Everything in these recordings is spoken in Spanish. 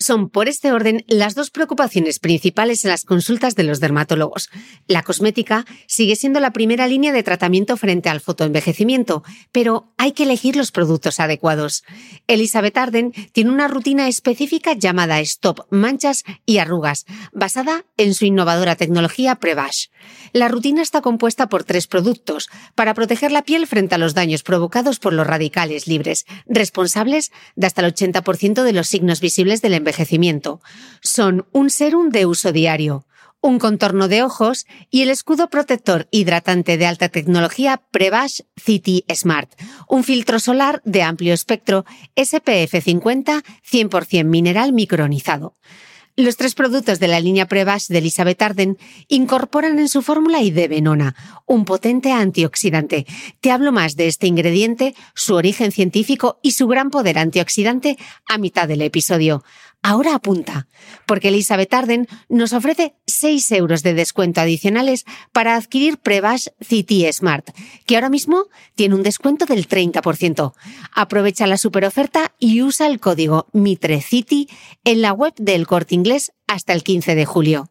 son, por este orden, las dos preocupaciones principales en las consultas de los dermatólogos. La cosmética sigue siendo la primera línea de tratamiento frente al fotoenvejecimiento, pero hay que elegir los productos adecuados. Elizabeth Arden tiene una rutina específica llamada Stop Manchas y Arrugas, basada en su innovadora tecnología Prevash. La rutina está compuesta por tres productos para proteger la piel frente a los daños provocados por los radicales libres, responsables de hasta el 80% de los signos visibles del envejecimiento. Son un serum de uso diario, un contorno de ojos y el escudo protector hidratante de alta tecnología Prevash City Smart, un filtro solar de amplio espectro SPF 50 100% mineral micronizado. Los tres productos de la línea Prevash de Elizabeth Arden incorporan en su fórmula venona, un potente antioxidante. Te hablo más de este ingrediente, su origen científico y su gran poder antioxidante a mitad del episodio. Ahora apunta, porque Elizabeth Arden nos ofrece 6 euros de descuento adicionales para adquirir Prevash City Smart, que ahora mismo tiene un descuento del 30%. Aprovecha la superoferta y usa el código MITRECITY en la web del Corte Inglés hasta el 15 de julio.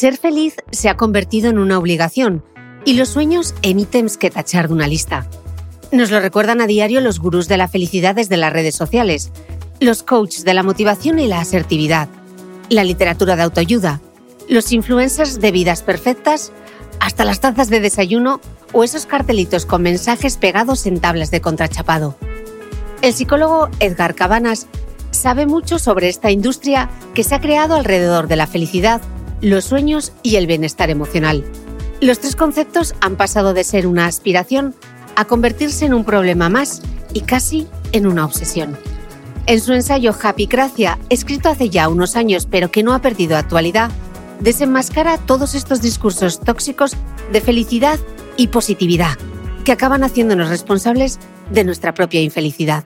Ser feliz se ha convertido en una obligación y los sueños en ítems que tachar de una lista. Nos lo recuerdan a diario los gurús de la felicidad desde las redes sociales, los coaches de la motivación y la asertividad, la literatura de autoayuda, los influencers de vidas perfectas, hasta las tazas de desayuno o esos cartelitos con mensajes pegados en tablas de contrachapado. El psicólogo Edgar Cabanas sabe mucho sobre esta industria que se ha creado alrededor de la felicidad los sueños y el bienestar emocional. Los tres conceptos han pasado de ser una aspiración a convertirse en un problema más y casi en una obsesión. En su ensayo Happy Gracia, escrito hace ya unos años pero que no ha perdido actualidad, desenmascara todos estos discursos tóxicos de felicidad y positividad que acaban haciéndonos responsables de nuestra propia infelicidad.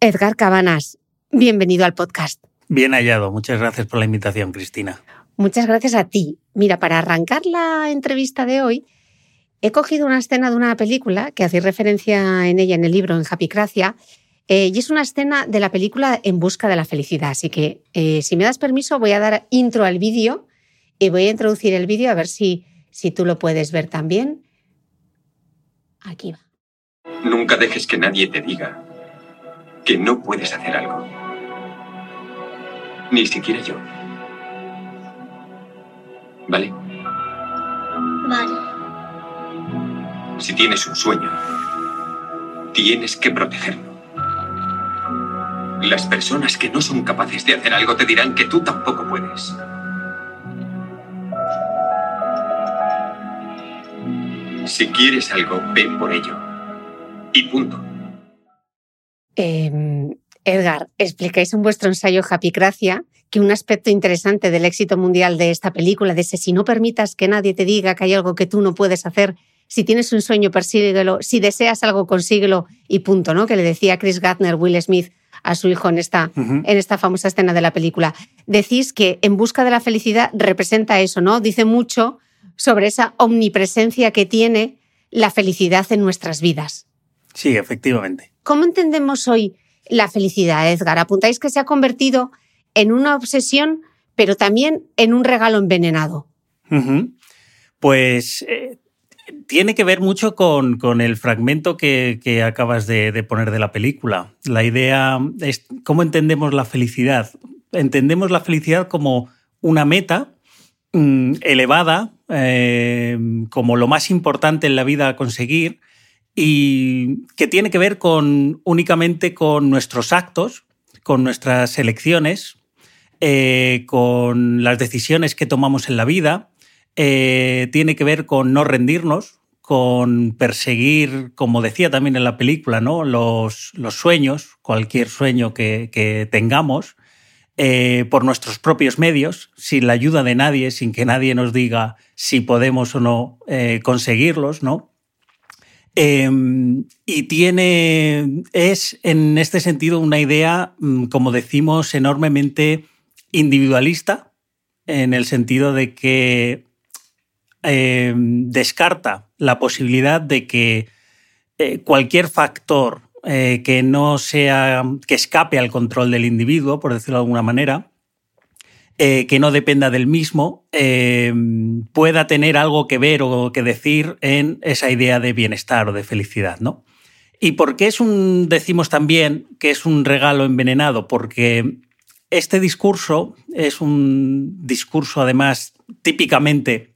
Edgar Cabanas, Bienvenido al podcast. Bien hallado. Muchas gracias por la invitación, Cristina. Muchas gracias a ti. Mira, para arrancar la entrevista de hoy, he cogido una escena de una película que hacéis referencia en ella en el libro, en Happy eh, y es una escena de la película En busca de la felicidad. Así que, eh, si me das permiso, voy a dar intro al vídeo y voy a introducir el vídeo a ver si, si tú lo puedes ver también. Aquí va. Nunca dejes que nadie te diga que no puedes hacer algo. Ni siquiera yo. ¿Vale? Vale. Si tienes un sueño, tienes que protegerlo. Las personas que no son capaces de hacer algo te dirán que tú tampoco puedes. Si quieres algo, ven por ello. Y punto. Eh, Edgar, explicáis en vuestro ensayo Happy Gracia que un aspecto interesante del éxito mundial de esta película, de ese si no permitas que nadie te diga que hay algo que tú no puedes hacer, si tienes un sueño, persíguelo, si deseas algo, consíguelo y punto, ¿no? Que le decía Chris Gardner, Will Smith a su hijo en esta, en esta famosa escena de la película. Decís que En busca de la felicidad representa eso, ¿no? Dice mucho sobre esa omnipresencia que tiene la felicidad en nuestras vidas. Sí, efectivamente. ¿Cómo entendemos hoy la felicidad, Edgar? Apuntáis que se ha convertido en una obsesión, pero también en un regalo envenenado. Pues eh, tiene que ver mucho con, con el fragmento que, que acabas de, de poner de la película. La idea es cómo entendemos la felicidad. Entendemos la felicidad como una meta mm, elevada, eh, como lo más importante en la vida a conseguir y que tiene que ver con únicamente con nuestros actos, con nuestras elecciones, eh, con las decisiones que tomamos en la vida, eh, tiene que ver con no rendirnos, con perseguir, como decía también en la película, ¿no? los, sueños, cualquier sueño que, tengamos, eh, por nuestros propios medios, sin la ayuda de nadie, sin que nadie nos diga si podemos o no conseguirlos, ¿no? Eh, y tiene, es en este sentido una idea, mm, como decimos, enormemente individualista, en el sentido de que eh, descarta la posibilidad de que eh, cualquier factor eh, que no sea, que escape al control del individuo, por decirlo de alguna manera, eh, que no dependa del mismo, eh, pueda tener algo que ver o que decir en esa idea de bienestar o de felicidad, ¿no? ¿Y por qué es un, decimos también que es un regalo envenenado? Porque este discurso es un discurso además típicamente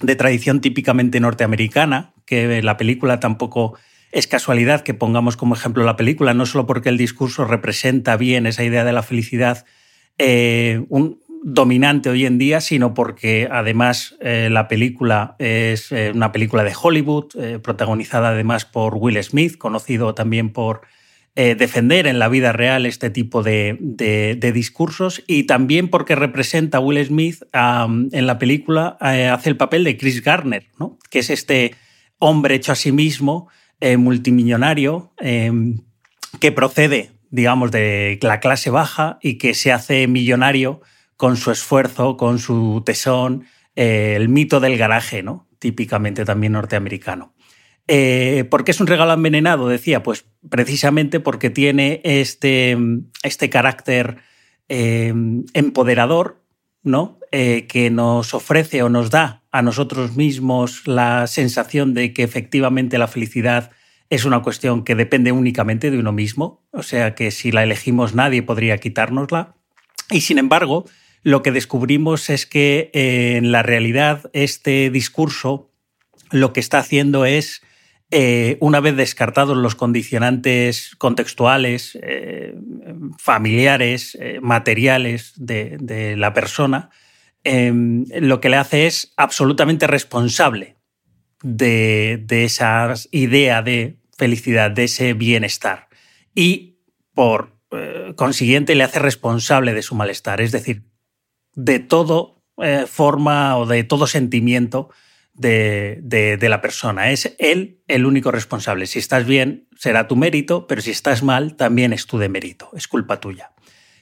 de tradición típicamente norteamericana, que la película tampoco es casualidad que pongamos como ejemplo la película, no solo porque el discurso representa bien esa idea de la felicidad eh, un, dominante hoy en día, sino porque además eh, la película es eh, una película de Hollywood, eh, protagonizada además por Will Smith, conocido también por defender en la vida real este tipo de, discursos y también porque representa a Will Smith en la película, hace el papel de Chris Garner, ¿no? que es este hombre hecho a sí mismo, multimillonario, eh, que procede, digamos, de la clase baja y que se hace millonario con su esfuerzo, con su tesón, eh, el mito del garaje, ¿no? típicamente también norteamericano. Eh, ¿Por qué es un regalo envenenado? Decía, pues precisamente porque tiene este, este carácter eh, empoderador, ¿no? Eh, que nos ofrece o nos da a nosotros mismos la sensación de que efectivamente la felicidad es una cuestión que depende únicamente de uno mismo, o sea que si la elegimos nadie podría quitárnosla. Y sin embargo, lo que descubrimos es que eh, en la realidad este discurso lo que está haciendo es eh, una vez descartados los condicionantes contextuales, eh, familiares, materiales de, la persona, eh, lo que le hace es absolutamente responsable de, esa idea de felicidad, de ese bienestar. Y por consiguiente le hace responsable de su malestar, es decir, de todo eh, forma o de todo sentimiento de, de, la persona. Es él el único responsable. Si estás bien, será tu mérito, pero si estás mal, también es tu demérito, es culpa tuya.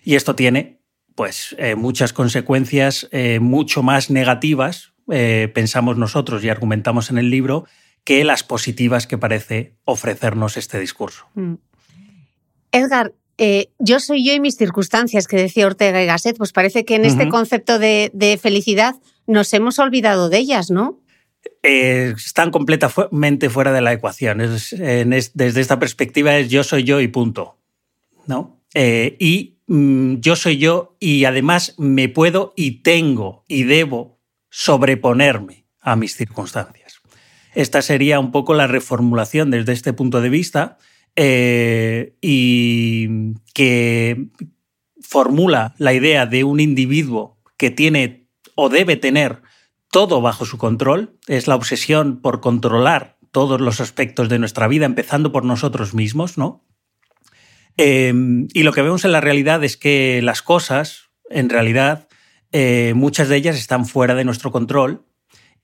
Y esto tiene pues, eh, muchas consecuencias eh, mucho más negativas, pensamos nosotros y argumentamos en el libro, que las positivas que parece ofrecernos este discurso. Mm. Edgar, eh, yo soy yo y mis circunstancias, que decía Ortega y Gasset, pues parece que en uh -huh. este concepto de, de, felicidad nos hemos olvidado de ellas, ¿no? Eh, están completamente fuera de la ecuación. Es, es, desde esta perspectiva es yo soy yo y punto. ¿no? Eh, y mm, yo soy yo y además me puedo y tengo y debo sobreponerme a mis circunstancias. Esta sería un poco la reformulación desde este punto de vista eh, y que formula la idea de un individuo que tiene o debe tener todo bajo su control, es la obsesión por controlar todos los aspectos de nuestra vida, empezando por nosotros mismos, ¿no? Eh, y lo que vemos en la realidad es que las cosas, en realidad, eh, muchas de ellas están fuera de nuestro control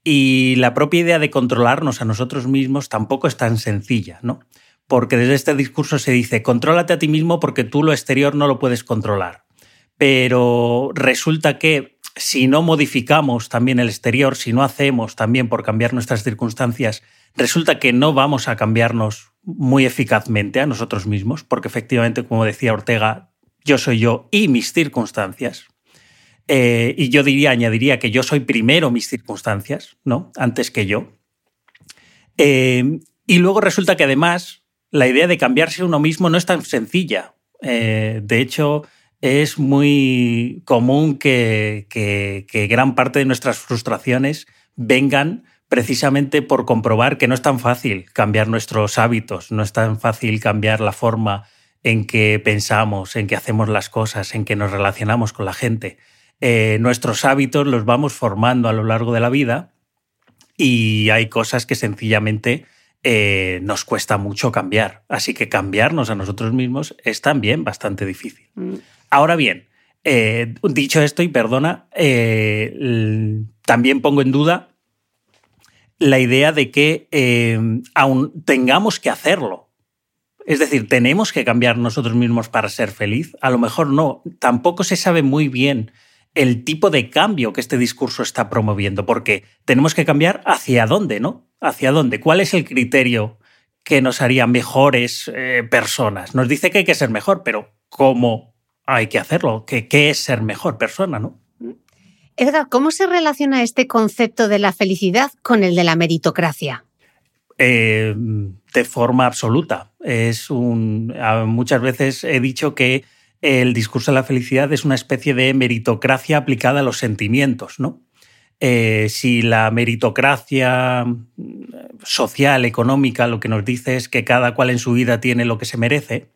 y la propia idea de controlarnos a nosotros mismos tampoco es tan sencilla, ¿no? Porque desde este discurso se dice, contrólate a ti mismo porque tú lo exterior no lo puedes controlar. Pero resulta que si no modificamos también el exterior, si no hacemos también por cambiar nuestras circunstancias, resulta que no vamos a cambiarnos muy eficazmente a nosotros mismos, porque efectivamente, como decía Ortega, yo soy yo y mis circunstancias. Eh, y yo diría, añadiría que yo soy primero mis circunstancias, ¿no? Antes que yo. Eh, y luego resulta que además la idea de cambiarse uno mismo no es tan sencilla. Eh, de hecho, es muy común que, gran parte de nuestras frustraciones vengan precisamente por comprobar que no es tan fácil cambiar nuestros hábitos, no es tan fácil cambiar la forma en que pensamos, en que hacemos las cosas, en que nos relacionamos con la gente. Eh, nuestros hábitos los vamos formando a lo largo de la vida y hay cosas que sencillamente eh, nos cuesta mucho cambiar. Así que cambiarnos a nosotros mismos es también bastante difícil. Mm. Ahora bien, eh, dicho esto, y perdona, eh, también pongo en duda la idea de que aún tengamos que hacerlo. Es decir, tenemos que cambiar nosotros mismos para ser feliz. A lo mejor no. Tampoco se sabe muy bien el tipo de cambio que este discurso está promoviendo, porque tenemos que cambiar hacia dónde, ¿no? ¿Hacia dónde? ¿Cuál es el criterio que nos haría mejores personas? Nos dice que hay que ser mejor, pero ¿cómo hay que hacerlo. ¿Qué, es ser mejor persona, no? Edgar, ¿cómo se relaciona este concepto de la felicidad con el de la meritocracia? Eh, de forma absoluta. Es un, muchas veces he dicho que el discurso de la felicidad es una especie de meritocracia aplicada a los sentimientos, ¿no? Eh, si la meritocracia social, económica, lo que nos dice es que cada cual en su vida tiene lo que se merece,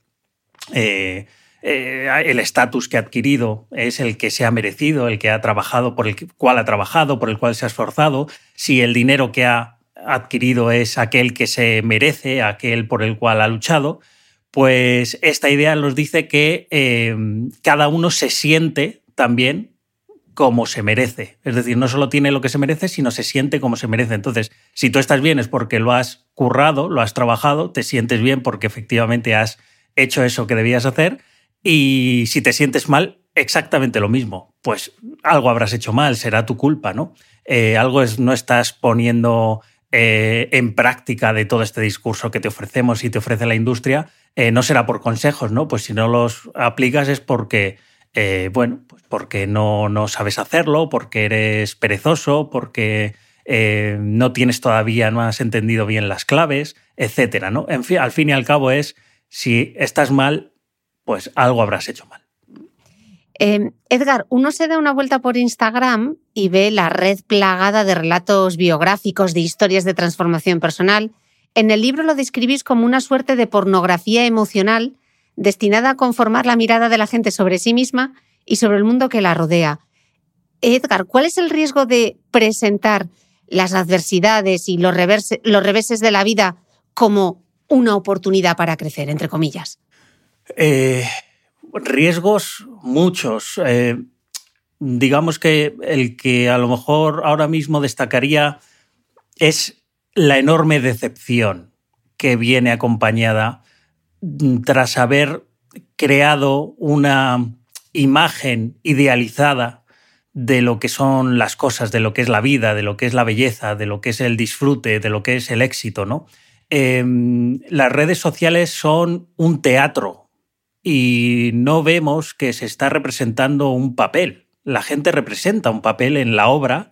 eh, eh, el estatus que ha adquirido es el que se ha merecido, el que ha trabajado, por el cual ha trabajado, por el cual se ha esforzado, si el dinero que ha adquirido es aquel que se merece, aquel por el cual ha luchado, pues esta idea nos dice que eh, cada uno se siente también como se merece. Es decir, no solo tiene lo que se merece, sino se siente como se merece. Entonces, si tú estás bien es porque lo has currado, lo has trabajado, te sientes bien porque efectivamente has hecho eso que debías hacer y si te sientes mal, exactamente lo mismo. Pues algo habrás hecho mal, será tu culpa, ¿no? Eh, algo es, no estás poniendo eh, en práctica de todo este discurso que te ofrecemos y te ofrece la industria, eh, no será por consejos, ¿no? Pues si no los aplicas es porque, bueno, pues porque no, no, sabes hacerlo, porque eres perezoso, porque no tienes todavía, no has entendido bien las claves, etcétera, ¿no? En fin, al fin y al cabo es, si estás mal, pues algo habrás hecho mal. Em, Edgar, uno se da una vuelta por Instagram y ve la red plagada de relatos biográficos, de historias de transformación personal. En el libro lo describís como una suerte de pornografía emocional destinada a conformar la mirada de la gente sobre sí misma y sobre el mundo que la rodea. Edgar, ¿cuál es el riesgo de presentar las adversidades y los, los reveses de la vida como una oportunidad para crecer, entre comillas? Eh, riesgos muchos. Eh, digamos que el que a lo mejor ahora mismo destacaría es la enorme decepción que viene acompañada tras haber creado una imagen idealizada de lo que son las cosas, de lo que es la vida, de lo que es la belleza, de lo que es el disfrute, de lo que es el éxito, ¿no? Em, las redes sociales son un teatro y no vemos que se está representando un papel. La gente representa un papel en la obra,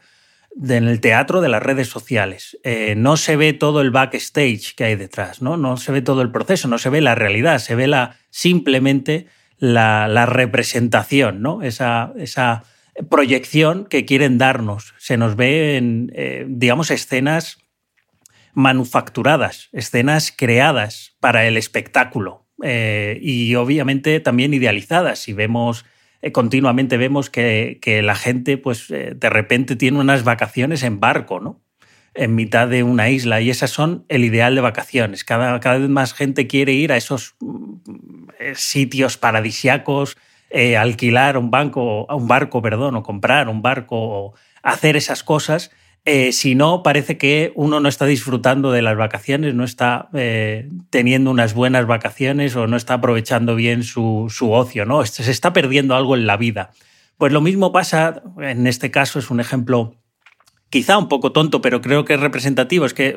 en el teatro de las redes sociales. Eh, no se ve todo el backstage que hay detrás, ¿no? no se ve todo el proceso, no se ve la realidad, se ve la, simplemente la, representación, ¿no? esa, esa proyección que quieren darnos. Se nos ve en, eh, digamos, escenas manufacturadas, escenas creadas para el espectáculo, eh, y obviamente también idealizadas. Y vemos, eh, continuamente vemos que, la gente, pues eh, de repente tiene unas vacaciones en barco, ¿no? En mitad de una isla. Y esas son el ideal de vacaciones. Cada, cada vez más gente quiere ir a esos mm, sitios paradisiacos, alquilar un banco, un barco, perdón, o comprar un barco, o hacer esas cosas Eh, si no, parece que uno no está disfrutando de las vacaciones, no está eh, teniendo unas buenas vacaciones o no está aprovechando bien su, su ocio, ¿no? Se está perdiendo algo en la vida. Pues lo mismo pasa, en este caso es un ejemplo quizá un poco tonto, pero creo que es representativo. Es que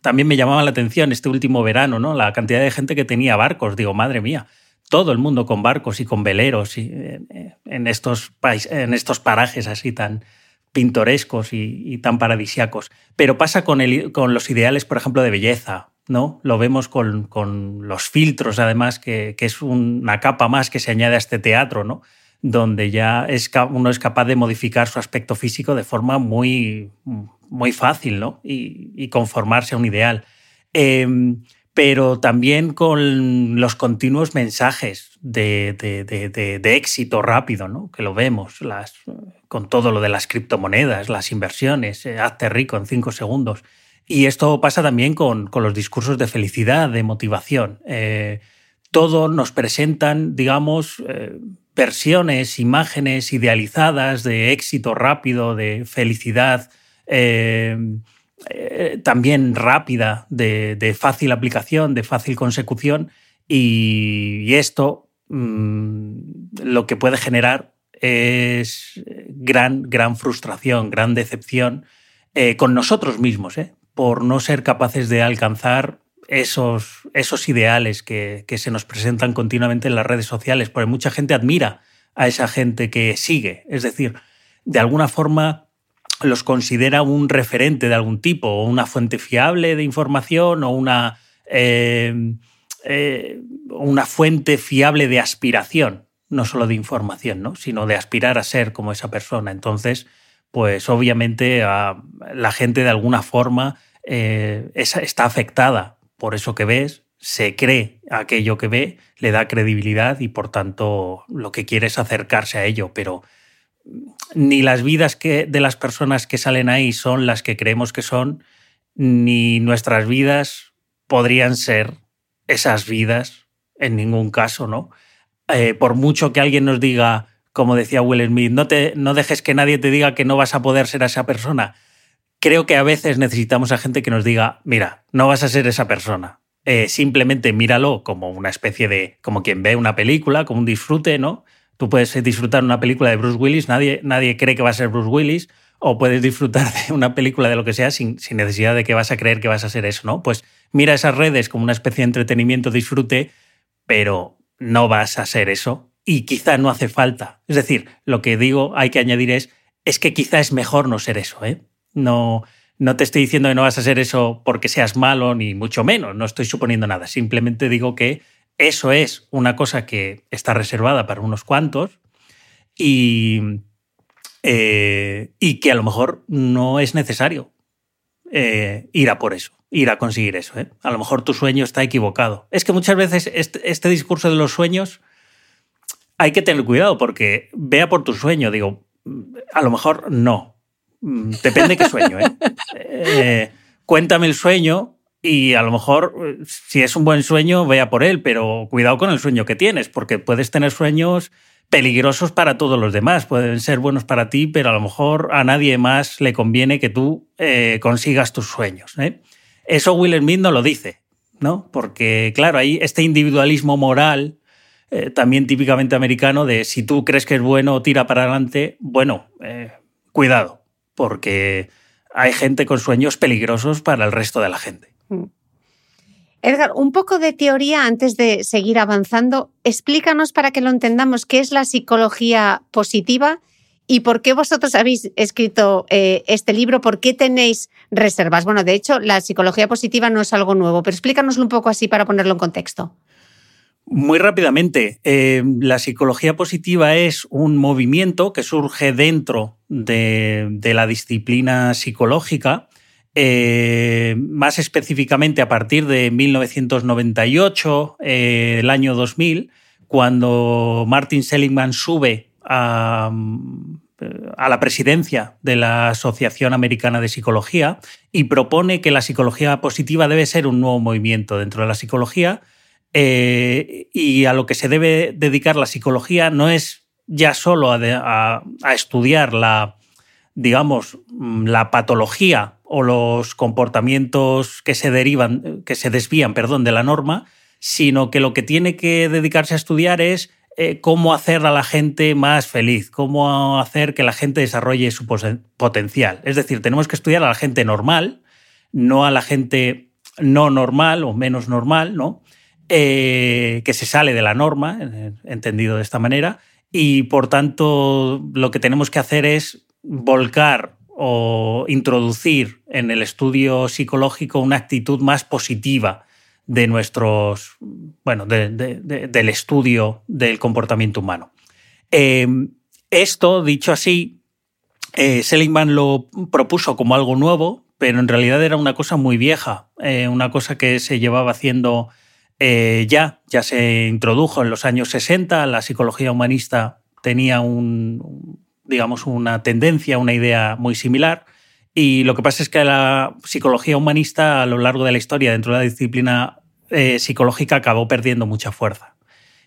también me llamaba la atención este último verano, ¿no? La cantidad de gente que tenía barcos. Digo, madre mía, todo el mundo con barcos y con veleros y, eh, en, estos en estos parajes así tan, pintorescos y, tan paradisiacos. Pero pasa con, el, con, los ideales, por ejemplo, de belleza. ¿no? Lo vemos con, con los filtros, además, que, que, es una capa más que se añade a este teatro, ¿no? donde ya es, uno es capaz de modificar su aspecto físico de forma muy, muy fácil ¿no? y, conformarse a un ideal. Eh, pero también con los continuos mensajes de, de, éxito rápido, ¿no? que lo vemos, las, con todo lo de las criptomonedas, las inversiones, eh, hazte rico en cinco segundos. Y esto pasa también con, con los discursos de felicidad, de motivación. Eh, todo nos presentan, digamos, eh, versiones, imágenes idealizadas de éxito rápido, de felicidad. También rápida, de, fácil aplicación, de fácil consecución, y, esto mm, lo que puede generar es gran, gran frustración, gran decepción eh, con nosotros mismos, ¿eh? por no ser capaces de alcanzar esos, esos ideales que, que, se nos presentan continuamente en las redes sociales, porque mucha gente admira a esa gente que sigue. Es decir, de alguna forma los considera un referente de algún tipo, o una fuente fiable de información, o una, eh, una fuente fiable de aspiración, no solo de información, ¿no? sino de aspirar a ser como esa persona. Entonces, pues obviamente la gente de alguna forma eh, está afectada por eso que ves, se cree aquello que ve, le da credibilidad y por tanto lo que quiere es acercarse a ello, pero ni las vidas que, de las personas que salen ahí son las que creemos que son, ni nuestras vidas podrían ser esas vidas en ningún caso, ¿no? Eh, por mucho que alguien nos diga, como decía Will Smith, no, te, no dejes que nadie te diga que no vas a poder ser esa persona. Creo que a veces necesitamos a gente que nos diga, mira, no vas a ser esa persona. Eh, simplemente míralo como una especie de, como quien ve una película, como un disfrute, ¿no? Tú puedes disfrutar una película de Bruce Willis, nadie, nadie cree que va a ser Bruce Willis, o puedes disfrutar de una película de lo que sea sin, sin, necesidad de que vas a creer que vas a ser eso, ¿no? Pues mira esas redes como una especie de entretenimiento, disfrute, pero no vas a ser eso y quizá no hace falta. Es decir, lo que digo, hay que añadir es, es que quizá es mejor no ser eso, ¿eh? No, no te estoy diciendo que no vas a ser eso porque seas malo, ni mucho menos, no estoy suponiendo nada, simplemente digo que eso es una cosa que está reservada para unos cuantos y, eh, y que a lo mejor no es necesario eh, ir a por eso, ir a conseguir eso. ¿eh? A lo mejor tu sueño está equivocado. Es que muchas veces este, este, discurso de los sueños hay que tener cuidado porque vea por tu sueño, digo, a lo mejor no. Mm, depende qué sueño. cuéntame el sueño y a lo mejor, eh, si es un buen sueño, vea por él, pero cuidado con el sueño que tienes, porque puedes tener sueños peligrosos para todos los demás. Pueden ser buenos para ti, pero a lo mejor a nadie más le conviene que tú eh, consigas tus sueños. ¿eh? Eso Will Smith no lo dice, ¿no? Porque, claro, hay este individualismo moral, también típicamente americano, de si tú crees que es bueno, tira para adelante. Bueno, cuidado, porque hay gente con sueños peligrosos para el resto de la gente. Mm. Edgar, un poco de teoría antes de seguir avanzando. Explícanos para que lo entendamos qué es la psicología positiva y por qué vosotros habéis escrito eh, este libro, por qué tenéis reservas. Bueno, de hecho, la psicología positiva no es algo nuevo, pero explícanoslo un poco así para ponerlo en contexto. Muy rápidamente, eh, la psicología positiva es un movimiento que surge dentro de la disciplina psicológica eh, más específicamente a partir de 1998, eh, el año 2000, cuando Martin Seligman sube a, a, la presidencia de la Asociación Americana de Psicología y propone que la psicología positiva debe ser un nuevo movimiento dentro de la psicología eh, y a lo que se debe dedicar la psicología no es ya solo a estudiar la, digamos, mm, la patología o los comportamientos que se derivan, que se desvían, perdón, de la norma, sino que lo que tiene que dedicarse a estudiar es eh, cómo hacer a la gente más feliz, cómo hacer que la gente desarrolle su potencial. Es decir, tenemos que estudiar a la gente normal, no a la gente no normal o menos normal, ¿no? Eh, que se sale de la norma, entendido de esta manera, y por tanto lo que tenemos que hacer es volcar o introducir en el estudio psicológico una actitud más positiva de nuestros, bueno, del estudio del comportamiento humano. Em, esto, dicho así, eh, Seligman lo propuso como algo nuevo, pero en realidad era una cosa muy vieja, eh, una cosa que se llevaba haciendo eh, ya, ya se introdujo en los años 60, la psicología humanista tenía un, digamos, una tendencia, una idea muy similar. Y lo que pasa es que la psicología humanista a lo largo de la historia dentro de la disciplina eh, psicológica acabó perdiendo mucha fuerza.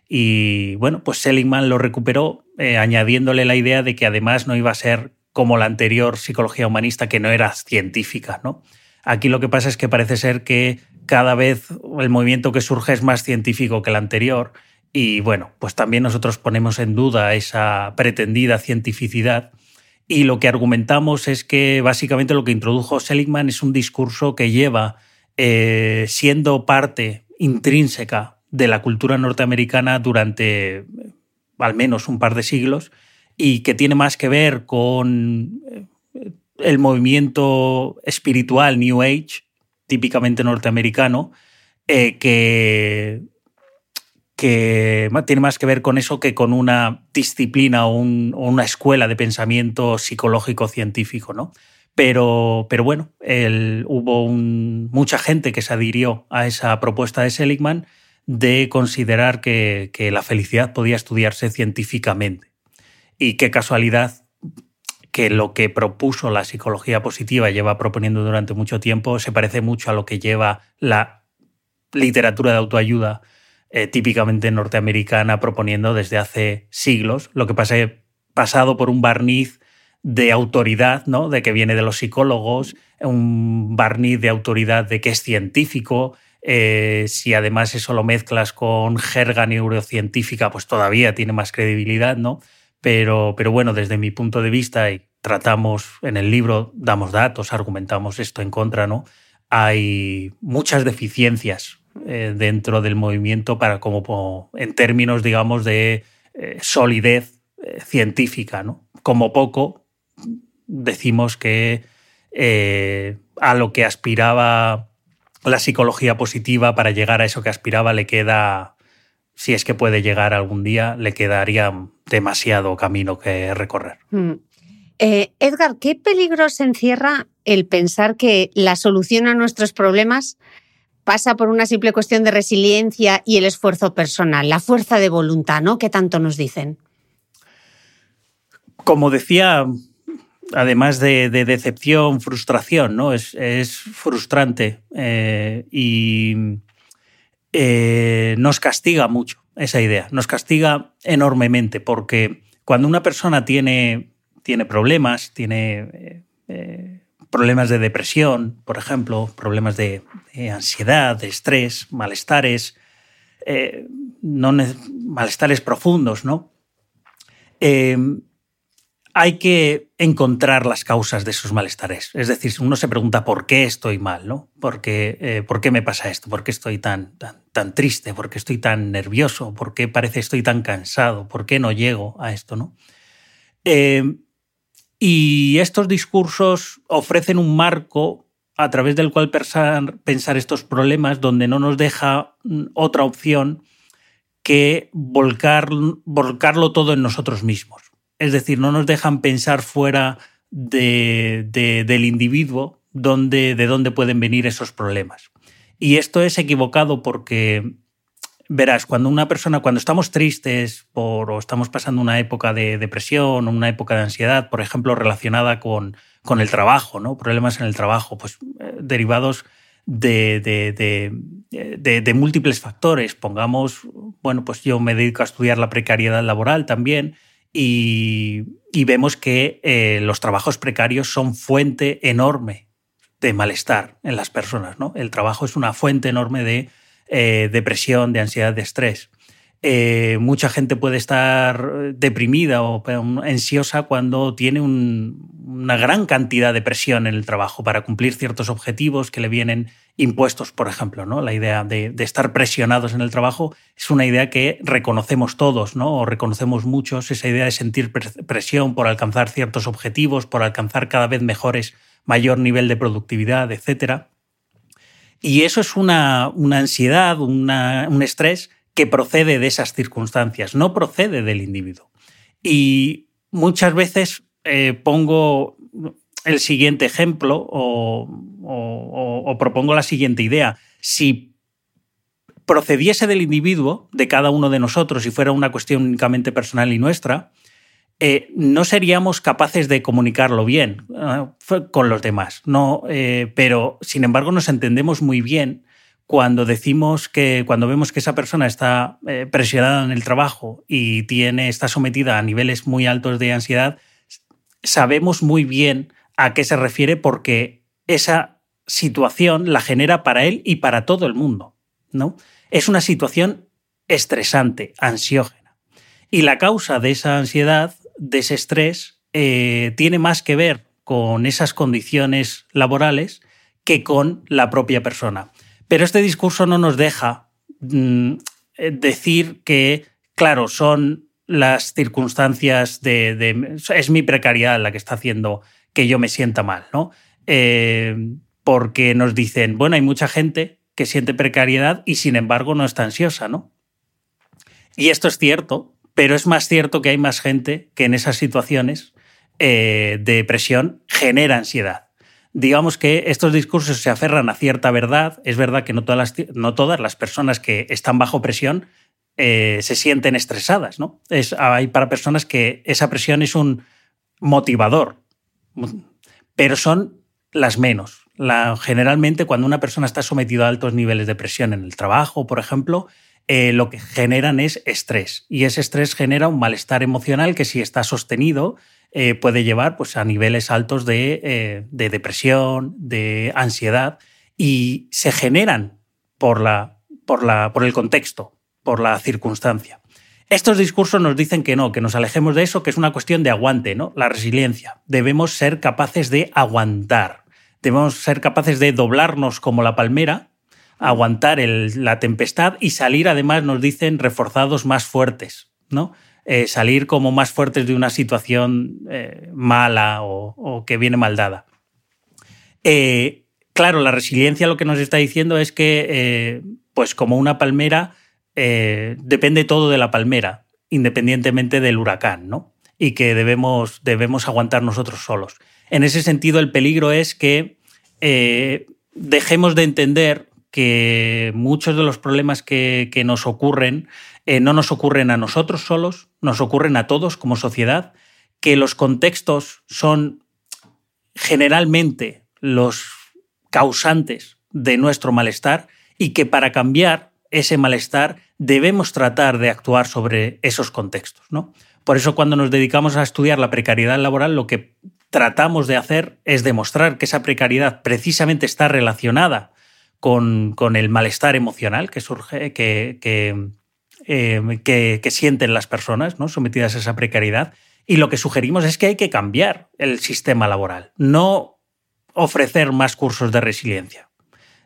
Y bueno, pues Seligman lo recuperó eh, añadiéndole la idea de que además no iba a ser como la anterior psicología humanista que no era científica. ¿no? Aquí lo que pasa es que parece ser que cada vez el movimiento que surge es más científico que el anterior y bueno, pues también nosotros ponemos en duda esa pretendida cientificidad y lo que argumentamos es que básicamente lo que introdujo Seligman es un discurso que lleva eh, siendo parte intrínseca de la cultura norteamericana durante eh, al menos un par de siglos y que tiene más que ver con eh, el movimiento espiritual New Age, típicamente norteamericano, que, que tiene más que ver con eso que con una disciplina o, una escuela de pensamiento psicológico científico, ¿no? Pero, pero bueno, hubo mucha gente que se adhirió a esa propuesta de Seligman de considerar que, la felicidad podía estudiarse científicamente. Y qué casualidad que lo que propuso la psicología positiva lleva proponiendo durante mucho tiempo se parece mucho a lo que lleva la literatura de autoayuda eh, típicamente norteamericana proponiendo desde hace siglos. Lo que pasa es pasado por un barniz de autoridad, ¿no? de que viene de los psicólogos, un barniz de autoridad de que es científico. Eh, si además eso lo mezclas con jerga neurocientífica, pues todavía tiene más credibilidad, ¿no? Pero, pero bueno, desde mi punto de vista, y tratamos en el libro, damos datos, argumentamos esto en contra, ¿no? Hay muchas deficiencias eh, dentro del movimiento para como en términos, digamos, de eh, solidez científica, ¿no? Como poco, decimos que eh, a lo que aspiraba la psicología positiva, para llegar a eso que aspiraba, le queda, si es que puede llegar algún día, le quedaría demasiado camino que recorrer. Mm. Eh, Edgar, ¿qué peligros encierra el pensar que la solución a nuestros problemas pasa por una simple cuestión de resiliencia y el esfuerzo personal, la fuerza de voluntad, ¿no? ¿Qué tanto nos dicen? Como decía además de, decepción, frustración, ¿no? Es, frustrante eh, y eh, nos castiga mucho esa idea, nos castiga enormemente porque cuando una persona tiene, tiene problemas, tiene eh, problemas de depresión, por ejemplo, problemas de, ansiedad, estrés, malestares, no, malestares profundos, ¿no? hay que encontrar las causas de esos malestares. Es decir, uno se pregunta por qué estoy mal, ¿no? ¿Por qué, eh, ¿por qué me pasa esto? ¿Por qué estoy tan, tan, triste? ¿Por qué estoy tan nervioso? ¿Por qué parece estoy tan cansado? ¿Por qué no llego a esto, no? Eh, y estos discursos ofrecen un marco a través del cual pensar, estos problemas donde no nos deja mm, otra opción que volcar, volcarlo todo en nosotros mismos. Es decir, no nos dejan pensar fuera del individuo donde, de dónde pueden venir esos problemas. Y esto es equivocado porque, verás, cuando una persona, cuando estamos tristes por, o estamos pasando una época de depresión o una época de ansiedad, por ejemplo, relacionada con, con el trabajo, ¿no? problemas en el trabajo, pues eh, derivados de, de, múltiples factores. Pongamos, bueno, pues yo me dedico a estudiar la precariedad laboral también y y vemos que eh, los trabajos precarios son fuente enorme de malestar en las personas. ¿no? El trabajo es una fuente enorme de eh, depresión, de ansiedad, de estrés. Eh, mucha gente puede estar deprimida o ansiosa cuando tiene una gran cantidad de presión en el trabajo para cumplir ciertos objetivos que le vienen impuestos, por ejemplo. ¿no? La idea de, estar presionados en el trabajo es una idea que reconocemos todos, ¿no? o reconocemos muchos, esa idea de sentir presión por alcanzar ciertos objetivos, por alcanzar cada vez mejores, mayor nivel de productividad, etc. Y eso es una, una ansiedad, un estrés que procede de esas circunstancias, no procede del individuo. Y muchas veces eh, pongo el siguiente ejemplo o, propongo la siguiente idea. Si procediese del individuo, de cada uno de nosotros, y fuera una cuestión únicamente personal y nuestra, eh, no seríamos capaces de comunicarlo bien eh, con los demás. No, pero, sin embargo, nos entendemos muy bien cuando decimos que, cuando vemos que esa persona está eh, presionada en el trabajo y tiene, está sometida a niveles muy altos de ansiedad, sabemos muy bien a qué se refiere porque esa situación la genera para él y para todo el mundo. ¿no? Es una situación estresante, ansiógena. Y la causa de esa ansiedad, de ese estrés, eh, tiene más que ver con esas condiciones laborales que con la propia persona. Pero este discurso no nos deja mm, eh, decir que, claro, son las circunstancias de, Es mi precariedad la que está haciendo que yo me sienta mal, ¿no? Eh, porque nos dicen, bueno, hay mucha gente que siente precariedad y sin embargo no está ansiosa, ¿no? Y esto es cierto, pero es más cierto que hay más gente que en esas situaciones eh, de presión genera ansiedad digamos que estos discursos se aferran a cierta verdad. Es verdad que no todas las, no todas las personas que están bajo presión eh, se sienten estresadas. ¿no? Hay para personas que esa presión es un motivador, pero son las menos. Generalmente, cuando una persona está sometida a altos niveles de presión en el trabajo, por ejemplo, eh, lo que generan es estrés. Y ese estrés genera un malestar emocional que si está sostenido eh, puede llevar pues, a niveles altos eh, de, depresión, de ansiedad, y se generan por, la, por, la, por el contexto, por la circunstancia. Estos discursos nos dicen que no, que nos alejemos de eso, que es una cuestión de aguante, ¿no? La resiliencia. Debemos ser capaces de aguantar. Debemos ser capaces de doblarnos como la palmera, aguantar la tempestad y salir, además, nos dicen, reforzados más fuertes, ¿no? Eh, salir como más fuertes de una situación eh, mala o, que viene mal dada. Eh, claro, la resiliencia lo que nos está diciendo es que, pues como una palmera, depende todo de la palmera, independientemente del huracán, ¿no? Y que debemos, debemos aguantar nosotros solos. En ese sentido, el peligro es que dejemos de entender que muchos de los problemas que, que nos ocurren eh, no nos ocurren a nosotros solos, nos ocurren a todos como sociedad, que los contextos son generalmente los causantes de nuestro malestar y que para cambiar ese malestar debemos tratar de actuar sobre esos contextos. ¿no? Por eso cuando nos dedicamos a estudiar la precariedad laboral, lo que tratamos de hacer es demostrar que esa precariedad precisamente está relacionada con, el malestar emocional que surge, que, Em, que, sienten las personas ¿no? sometidas a esa precariedad. Y lo que sugerimos es que hay que cambiar el sistema laboral, no ofrecer más cursos de resiliencia.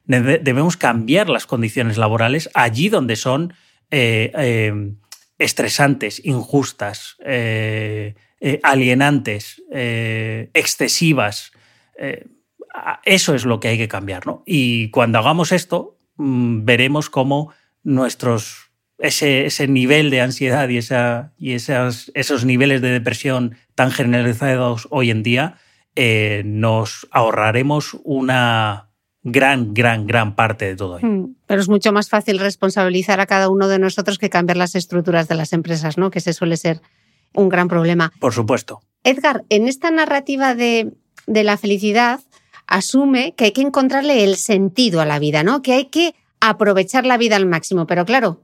Debemos cambiar las condiciones laborales allí donde son eh, em, estresantes, injustas, eh, eh, alienantes, excesivas. Eso es lo que hay que cambiar. Y cuando hagamos esto, mm, veremos cómo nuestros ese, nivel de ansiedad y, esa, y esas, esos niveles de depresión tan generalizados hoy en día, eh, nos ahorraremos una gran, gran, gran parte de todo ello. Hmm, pero es mucho más fácil responsabilizar a cada uno de nosotros que cambiar las estructuras de las empresas, ¿no? Que ese suele ser un gran problema. Por supuesto. Edgar, en esta narrativa de, de la felicidad, asume que hay que encontrarle el sentido a la vida, ¿no? Que hay que aprovechar la vida al máximo. Pero claro,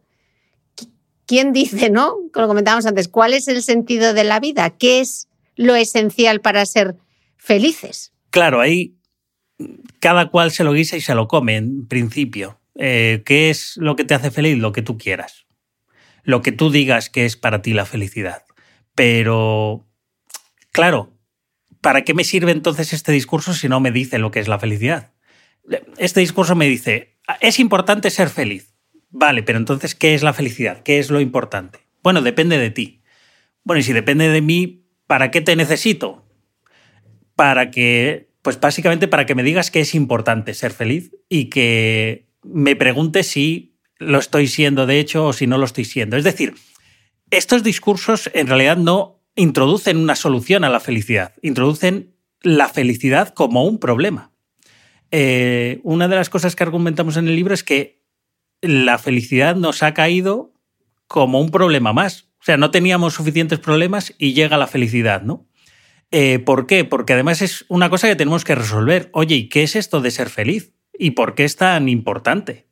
¿quién dice, no? Como comentábamos antes, ¿cuál es el sentido de la vida? ¿Qué es lo esencial para ser felices. Claro, ahí cada cual se lo guisa y se lo come, en principio. Eh, ¿Qué es lo que te hace feliz? Lo que tú quieras. Lo que tú digas que es para ti la felicidad. Pero, claro, ¿para qué me sirve entonces este discurso si no me dice lo que es la felicidad? Este discurso me dice, es importante ser feliz. Vale, pero entonces, ¿qué es la felicidad? ¿Qué es lo importante? Bueno, depende de ti. Bueno, y si depende de mí, ¿para qué te necesito? Para que, pues básicamente para que me digas que es importante ser feliz y que me preguntes si lo estoy siendo de hecho o si no lo estoy siendo. Es decir, estos discursos en realidad no introducen una solución a la felicidad, introducen la felicidad como un problema. Eh, una de las cosas que argumentamos en el libro es que la felicidad nos ha caído como un problema más. O sea, no teníamos suficientes problemas y llega la felicidad, ¿no? Eh, ¿Por qué? Porque además es una cosa que tenemos que resolver. Oye, ¿y qué es esto de ser feliz? ¿Y por qué es tan importante?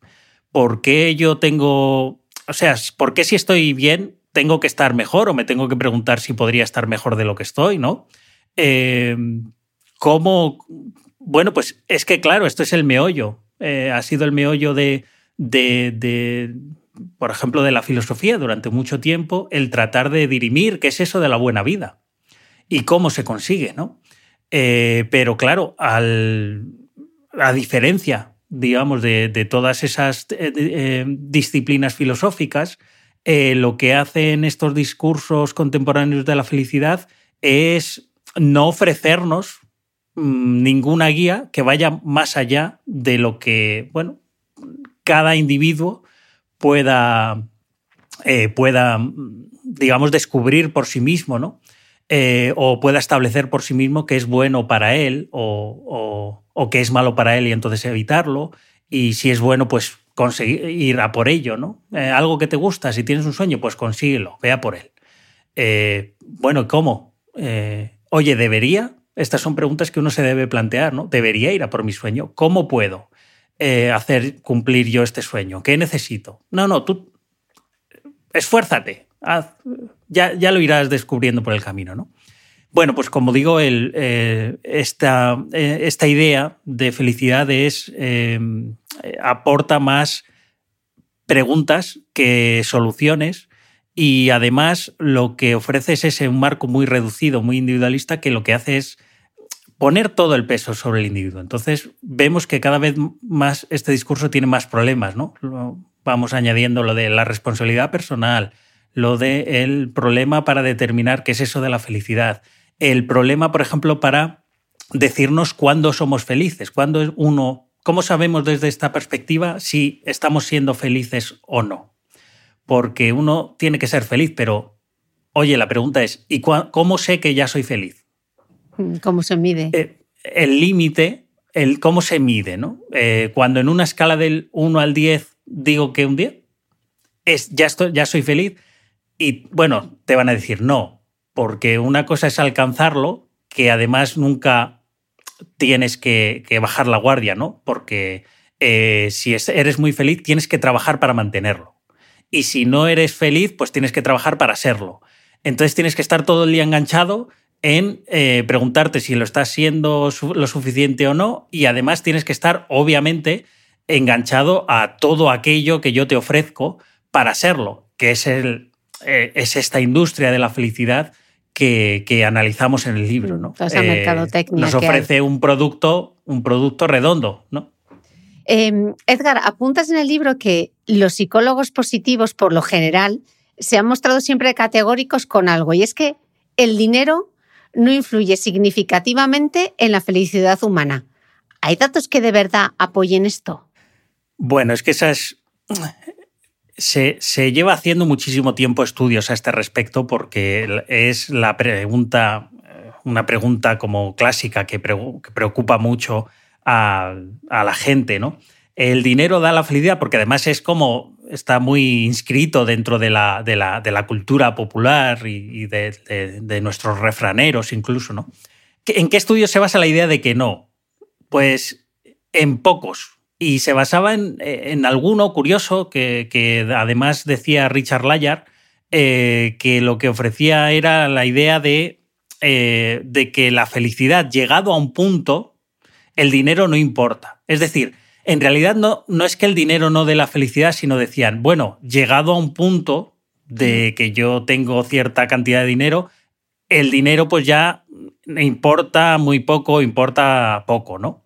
¿Por qué yo tengo... O sea, ¿por qué si estoy bien tengo que estar mejor o me tengo que preguntar si podría estar mejor de lo que estoy, ¿no? Eh, ¿Cómo...? Bueno, pues es que claro, esto es el meollo. Eh, ha sido el meollo de, de, por ejemplo, de la filosofía durante mucho tiempo, el tratar de dirimir qué es eso de la buena vida y cómo se consigue, ¿no? Eh, pero claro, al, a diferencia, digamos, de, todas esas disciplinas filosóficas, eh, lo que hacen estos discursos contemporáneos de la felicidad es no ofrecernos mm, ninguna guía que vaya más allá de lo que, bueno, cada individuo pueda, eh, pueda digamos, descubrir por sí mismo, ¿no? Eh, o pueda establecer por sí mismo que es bueno para él o, o, que es malo para él y entonces evitarlo. Y si es bueno, pues conseguir ir a por ello, ¿no? Eh, algo que te gusta, si tienes un sueño, pues consíguelo, vea por él. Eh, bueno, ¿cómo? Eh, oye, ¿debería? Estas son preguntas que uno se debe plantear, ¿no? ¿Debería ir a por mi sueño? ¿Cómo puedo hacer cumplir yo este sueño? ¿Qué necesito? No, no, tú esfuérzate, ya, ya lo irás descubriendo por el camino, ¿no? Bueno, pues como digo, el, esta, esta, idea de felicidad es eh, aporta más preguntas que soluciones y además lo que ofrece es ese un marco muy reducido, muy individualista, que lo que hace es poner todo el peso sobre el individuo. Entonces vemos que cada vez más este discurso tiene más problemas, ¿no? Vamos añadiendo lo de la responsabilidad personal, lo del problema para determinar qué es eso de la felicidad, el problema, por ejemplo, para decirnos cuándo somos felices, cuándo uno ¿Cómo sabemos desde esta perspectiva si estamos siendo felices o no? Porque uno tiene que ser feliz, pero oye, la pregunta es, ¿y cómo sé que ya soy feliz? ¿Cómo se mide? Eh, el límite, el cómo se mide, ¿no? Eh, cuando en una escala del 1 al 10 digo que un 10, es, ya, estoy, ya soy feliz. Y bueno, te van a decir no, porque una cosa es alcanzarlo, que además nunca tienes que, bajar la guardia, ¿no? Porque eh, si eres muy feliz, tienes que trabajar para mantenerlo. Y si no eres feliz, pues tienes que trabajar para serlo. Entonces tienes que estar todo el día enganchado en eh, preguntarte si lo estás siendo lo suficiente o no. Y además tienes que estar, obviamente, enganchado a todo aquello que yo te ofrezco para serlo, que es, el, eh, es esta industria de la felicidad que, analizamos en el libro. ¿no? Toda esa eh, mercadotecnia. Nos ofrece un producto, un producto redondo. ¿no? Em, Edgar, apuntas en el libro que los psicólogos positivos, por lo general, se han mostrado siempre categóricos con algo, y es que el dinero no influye significativamente en la felicidad humana. ¿Hay datos que de verdad apoyen esto? Bueno, es que esa es, se, lleva haciendo muchísimo tiempo estudios a este respecto porque es la pregunta, eh, una pregunta como clásica que, preocupa mucho a, la gente, ¿no? El dinero da la felicidad porque además es como está muy inscrito dentro de la, de la, cultura popular y, de, de, nuestros refraneros incluso, ¿no? ¿En qué estudio se basa la idea de que no? Pues en pocos, y se basaba en, alguno curioso que, además decía Richard Layard, eh, que lo que ofrecía era la idea de eh, de que la felicidad, llegado a un punto, el dinero no importa. Es decir, en realidad no, no es que el dinero no dé la felicidad, sino decían, bueno, llegado a un punto de que yo tengo cierta cantidad de dinero, el dinero pues ya importa muy poco, importa poco, ¿no?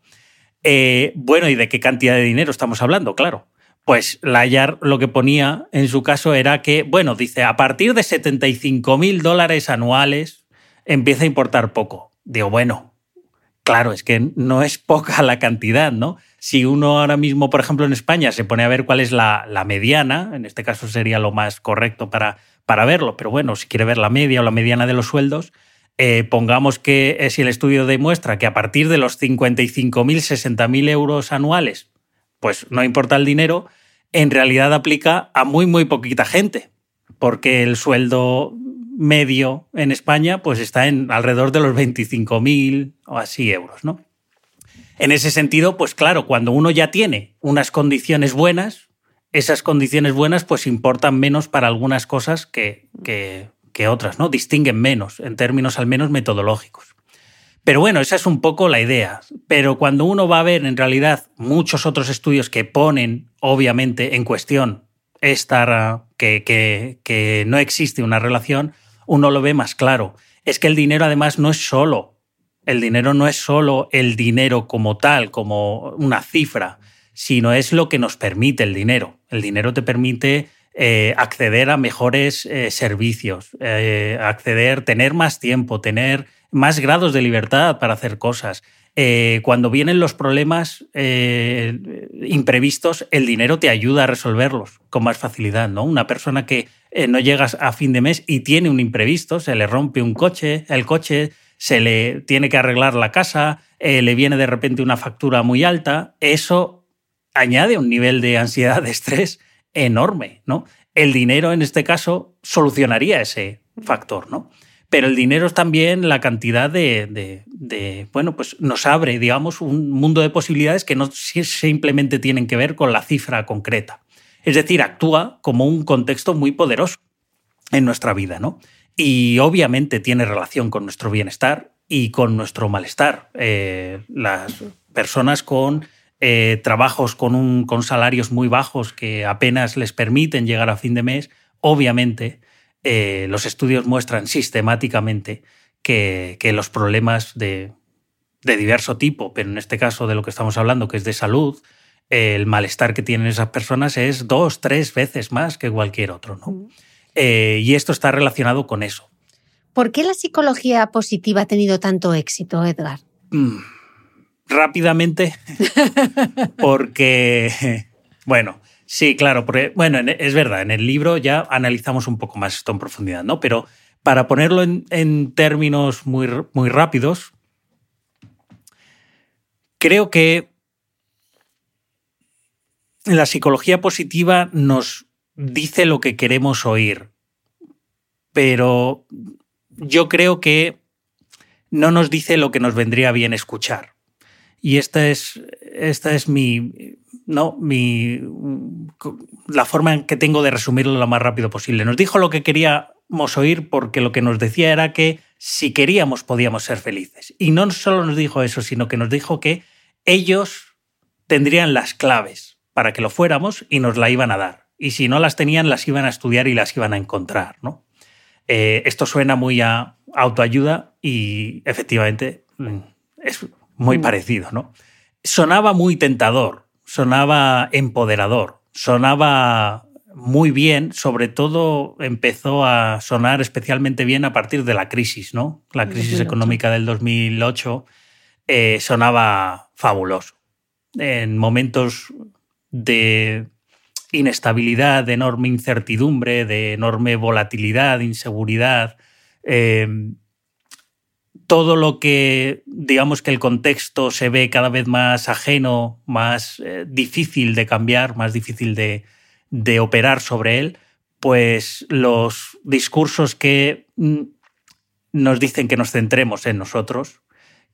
Eh, bueno, ¿y de qué cantidad de dinero estamos hablando? Claro. Pues Layar lo que ponía en su caso era que, bueno, dice, a partir de 75 mil dólares anuales empieza a importar poco. Digo, bueno, claro, es que no es poca la cantidad, ¿no? Si uno ahora mismo, por ejemplo, en España se pone a ver cuál es la, la mediana, en este caso sería lo más correcto para, para verlo, pero bueno, si quiere ver la media o la mediana de los sueldos, eh, pongamos que si el estudio demuestra que a partir de los 55.000, 60.000 euros anuales, pues no importa el dinero, en realidad aplica a muy, muy poquita gente, porque el sueldo medio en España pues está en alrededor de los 25.000 o así euros, ¿no? En ese sentido, pues claro, cuando uno ya tiene unas condiciones buenas, esas condiciones buenas pues importan menos para algunas cosas que, que que otras, ¿no? Distinguen menos, en términos al menos metodológicos. Pero bueno, esa es un poco la idea. Pero cuando uno va a ver en realidad muchos otros estudios que ponen, obviamente, en cuestión esta, que, que, que no existe una relación, uno lo ve más claro. Es que el dinero además no es solo, el dinero no es solo el dinero como tal, como una cifra, sino es lo que nos permite el dinero. El dinero te permite eh, acceder a mejores eh, servicios, eh, acceder, tener más tiempo, tener más grados de libertad para hacer cosas. cuando vienen los problemas imprevistos, el dinero te ayuda a resolverlos con más facilidad. ¿no? Una persona que no llega a fin de mes y tiene un imprevisto, se le rompe un coche, el coche se le tiene que arreglar la casa, le viene de repente una factura muy alta, eso añade un nivel de ansiedad, de estrés enorme, ¿no? El dinero, en este caso, solucionaría ese factor, ¿no? Pero el dinero es también la cantidad de, bueno, pues nos abre, digamos, un mundo de posibilidades que no simplemente tienen que ver con la cifra concreta. Es decir, actúa como un contexto muy poderoso en nuestra vida, ¿no? Y obviamente tiene relación con nuestro bienestar y con nuestro malestar. Eh, las personas con eh, trabajos con, un, con salarios muy bajos que apenas les permiten llegar a fin de mes, obviamente eh, los estudios muestran sistemáticamente que, que los problemas de, de, diverso tipo, pero en este caso de lo que estamos hablando, que es de salud, el malestar que tienen esas personas es dos, tres veces más que cualquier otro. ¿no? Eh, y esto está relacionado con eso. ¿Por qué la psicología positiva ha tenido tanto éxito, Edgar? Mm rápidamente porque, bueno, sí, claro, porque, bueno, es verdad, en el libro ya analizamos un poco más esto en profundidad, ¿no? Pero para ponerlo en, términos muy, muy rápidos, creo que la psicología positiva nos dice lo que queremos oír, pero yo creo que no nos dice lo que nos vendría bien escuchar. Y esta es, esta es mi, ¿no? mi, la forma en que tengo de resumirlo lo más rápido posible. Nos dijo lo que queríamos oír porque lo que nos decía era que si queríamos podíamos ser felices. Y no solo nos dijo eso, sino que nos dijo que ellos tendrían las claves para que lo fuéramos y nos la iban a dar. Y si no las tenían, las iban a estudiar y las iban a encontrar. ¿no? Eh, esto suena muy a autoayuda y efectivamente mm, es muy mm. parecido, ¿no? Sonaba muy tentador, sonaba empoderador, sonaba muy bien, sobre todo empezó a sonar especialmente bien a partir de la crisis, ¿no? La crisis económica del 2008 eh, sonaba fabuloso. En momentos de inestabilidad, de enorme incertidumbre, de enorme volatilidad, inseguridad, eh, todo lo que, digamos que el contexto se ve cada vez más ajeno, más eh, difícil de cambiar, más difícil de, operar sobre él, pues los discursos que mm, nos dicen que nos centremos en nosotros,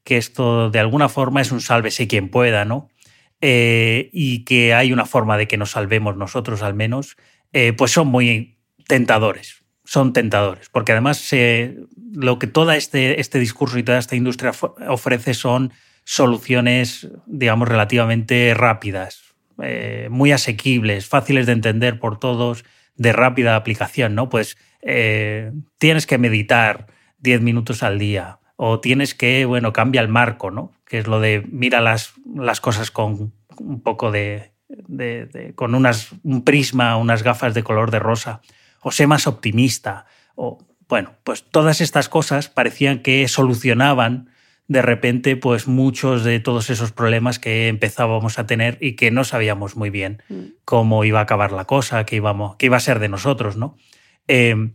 que esto de alguna forma es un sálvese quien pueda, ¿no? Eh, y que hay una forma de que nos salvemos nosotros al menos, eh, pues son muy tentadores son tentadores, porque además lo que todo este, este discurso y toda esta industria ofrece son soluciones, digamos, relativamente rápidas, eh, muy asequibles, fáciles de entender por todos, de rápida aplicación, ¿no? Pues eh, tienes que meditar 10 minutos al día o tienes que, bueno, cambia el marco, ¿no? Que es lo de mira las, las cosas con un poco de, con unas, un prisma, unas gafas de color de rosa, o sé más optimista, o bueno, pues todas estas cosas parecían que solucionaban de repente pues muchos de todos esos problemas que empezábamos a tener y que no sabíamos muy bien mm. cómo iba a acabar la cosa, qué, íbamos, qué iba a ser de nosotros, ¿no? Eh,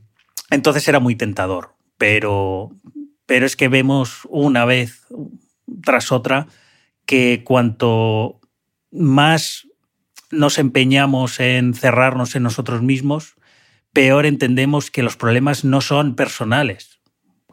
entonces era muy tentador, pero, pero es que vemos una vez tras otra que cuanto más nos empeñamos en cerrarnos en nosotros mismos, peor entendemos que los problemas no son personales.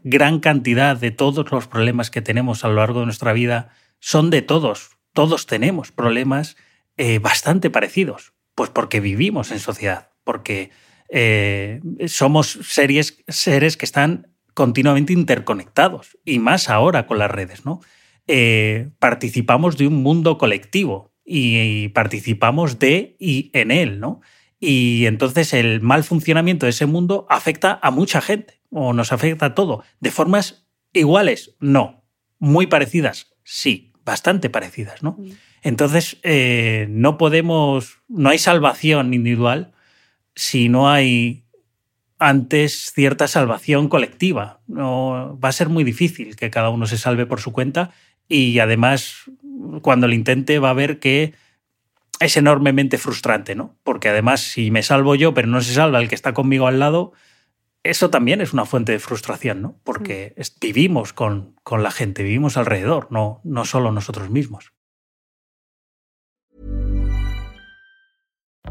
Gran cantidad de todos los problemas que tenemos a lo largo de nuestra vida son de todos. Todos tenemos problemas eh, bastante parecidos, pues porque vivimos en sociedad, porque eh, somos series, seres que están continuamente interconectados, y más ahora con las redes, ¿no? Eh, participamos de un mundo colectivo y participamos de y en él, ¿no? Y entonces el mal funcionamiento de ese mundo afecta a mucha gente, o nos afecta a todo. ¿De formas iguales? No. Muy parecidas, sí, bastante parecidas, ¿no? Mm. Entonces, eh, no podemos, no hay salvación individual si no hay antes cierta salvación colectiva. No, va a ser muy difícil que cada uno se salve por su cuenta y además cuando lo intente va a ver que es enormemente frustrante, ¿no? Porque además, si me salvo yo, pero no se salva el que está conmigo al lado, eso también es una fuente de frustración, ¿no? Porque mm. vivimos con, con la gente, vivimos alrededor, no, no solo nosotros mismos.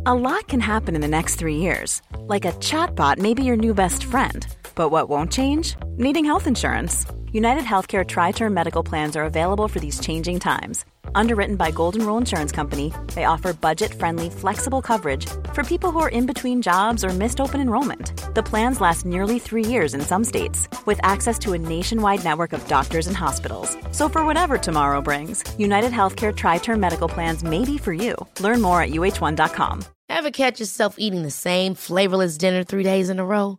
A lot can happen in the next three years. Like a chatbot may be your new best friend. But what won't change? Needing health insurance. United Healthcare Tri Term Medical Plans are available for these changing times Underwritten by Golden Rule Insurance Company, they offer budget-friendly, flexible coverage for people who are in between jobs or missed open enrollment. The plans last nearly three years in some states, with access to a nationwide network of doctors and hospitals. So for whatever tomorrow brings, United Healthcare Tri-Term Medical Plans may be for you. Learn more at uh1.com. Ever catch yourself eating the same flavorless dinner three days in a row?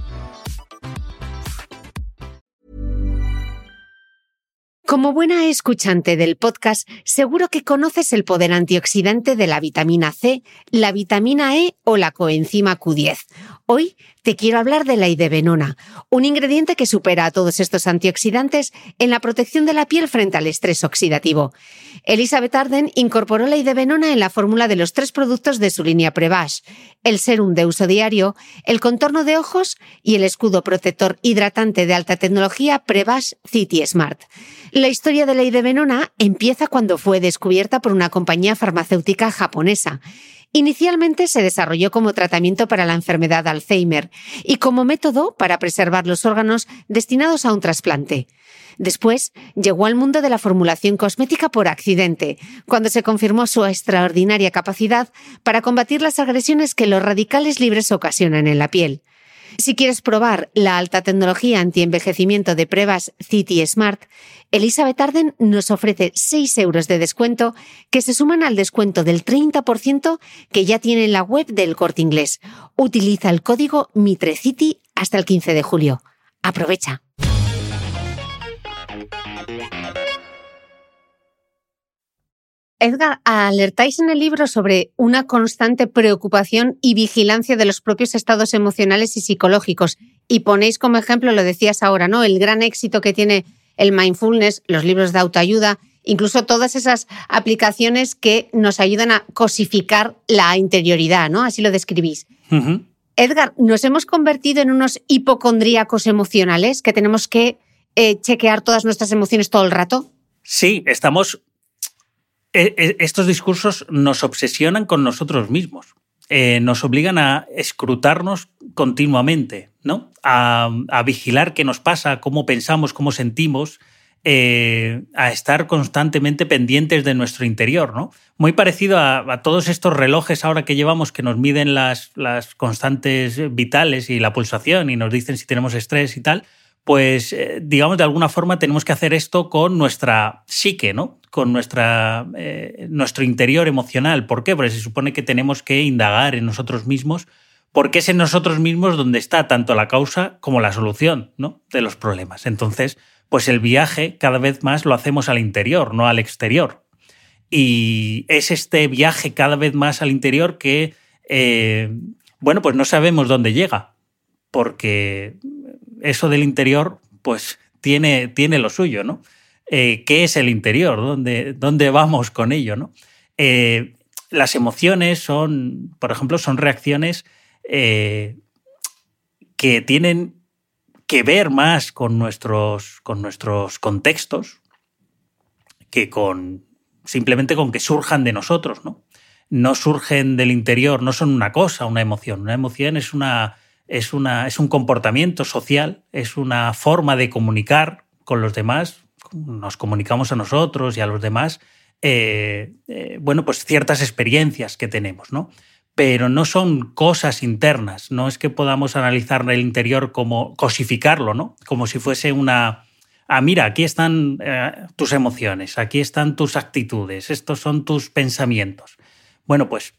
Como buena escuchante del podcast, seguro que conoces el poder antioxidante de la vitamina C, la vitamina E o la coenzima Q10. Hoy te quiero hablar de la idebenona, un ingrediente que supera a todos estos antioxidantes en la protección de la piel frente al estrés oxidativo. Elizabeth Arden incorporó la idebenona en la fórmula de los tres productos de su línea Prevash, el serum de uso diario, el contorno de ojos y el escudo protector hidratante de alta tecnología Prevash City Smart. La historia de la idebenona empieza cuando fue descubierta por una compañía farmacéutica japonesa. Inicialmente se desarrolló como tratamiento para la enfermedad Alzheimer y como método para preservar los órganos destinados a un trasplante. Después llegó al mundo de la formulación cosmética por accidente, cuando se confirmó su extraordinaria capacidad para combatir las agresiones que los radicales libres ocasionan en la piel. Si quieres probar la alta tecnología anti-envejecimiento de pruebas City Smart, Elizabeth Arden nos ofrece 6 euros de descuento que se suman al descuento del 30% que ya tiene en la web del corte inglés. Utiliza el código MITRECITY hasta el 15 de julio. Aprovecha. Edgar, alertáis en el libro sobre una constante preocupación y vigilancia de los propios estados emocionales y psicológicos. Y ponéis como ejemplo, lo decías ahora, ¿no? El gran éxito que tiene el mindfulness, los libros de autoayuda, incluso todas esas aplicaciones que nos ayudan a cosificar la interioridad, ¿no? Así lo describís. Edgar, ¿nos hemos convertido en unos hipocondríacos emocionales que tenemos que eh, chequear todas nuestras emociones todo el rato? Sí, estamos... e- e- Estos discursos nos obsesionan con nosotros mismos. Eh, nos obligan a escrutarnos continuamente, ¿no? A, vigilar qué nos pasa, cómo pensamos, cómo sentimos, eh, a estar constantemente pendientes de nuestro interior, ¿no? Muy parecido a, todos estos relojes ahora que llevamos que nos miden las, las constantes vitales y la pulsación y nos dicen si tenemos estrés y tal, pues eh, digamos de alguna forma tenemos que hacer esto con nuestra psique, ¿no? Con nuestra, eh, nuestro interior emocional. ¿Por qué? Porque se supone que tenemos que indagar en nosotros mismos, porque es en nosotros mismos donde está tanto la causa como la solución ¿no? de los problemas. Entonces, pues el viaje cada vez más lo hacemos al interior, no al exterior. Y es este viaje cada vez más al interior que, eh, bueno, pues no sabemos dónde llega, porque eso del interior, pues tiene, tiene lo suyo, ¿no? Eh, ¿Qué es el interior? ¿Dónde, dónde vamos con ello, no? Eh, las emociones son, por ejemplo, son reacciones eh, que tienen que ver más con nuestros, con nuestros contextos que con simplemente con que surjan de nosotros, ¿no? No surgen del interior, no son una cosa, una emoción. Una emoción es una, es, una, es un comportamiento social, es una forma de comunicar con los demás, nos comunicamos a nosotros y a los demás, eh, eh, bueno, pues ciertas experiencias que tenemos, ¿no? Pero no son cosas internas, no es que podamos analizar el interior como cosificarlo, ¿no? Como si fuese una... Ah, mira, aquí están eh, tus emociones, aquí están tus actitudes, estos son tus pensamientos. Bueno, pues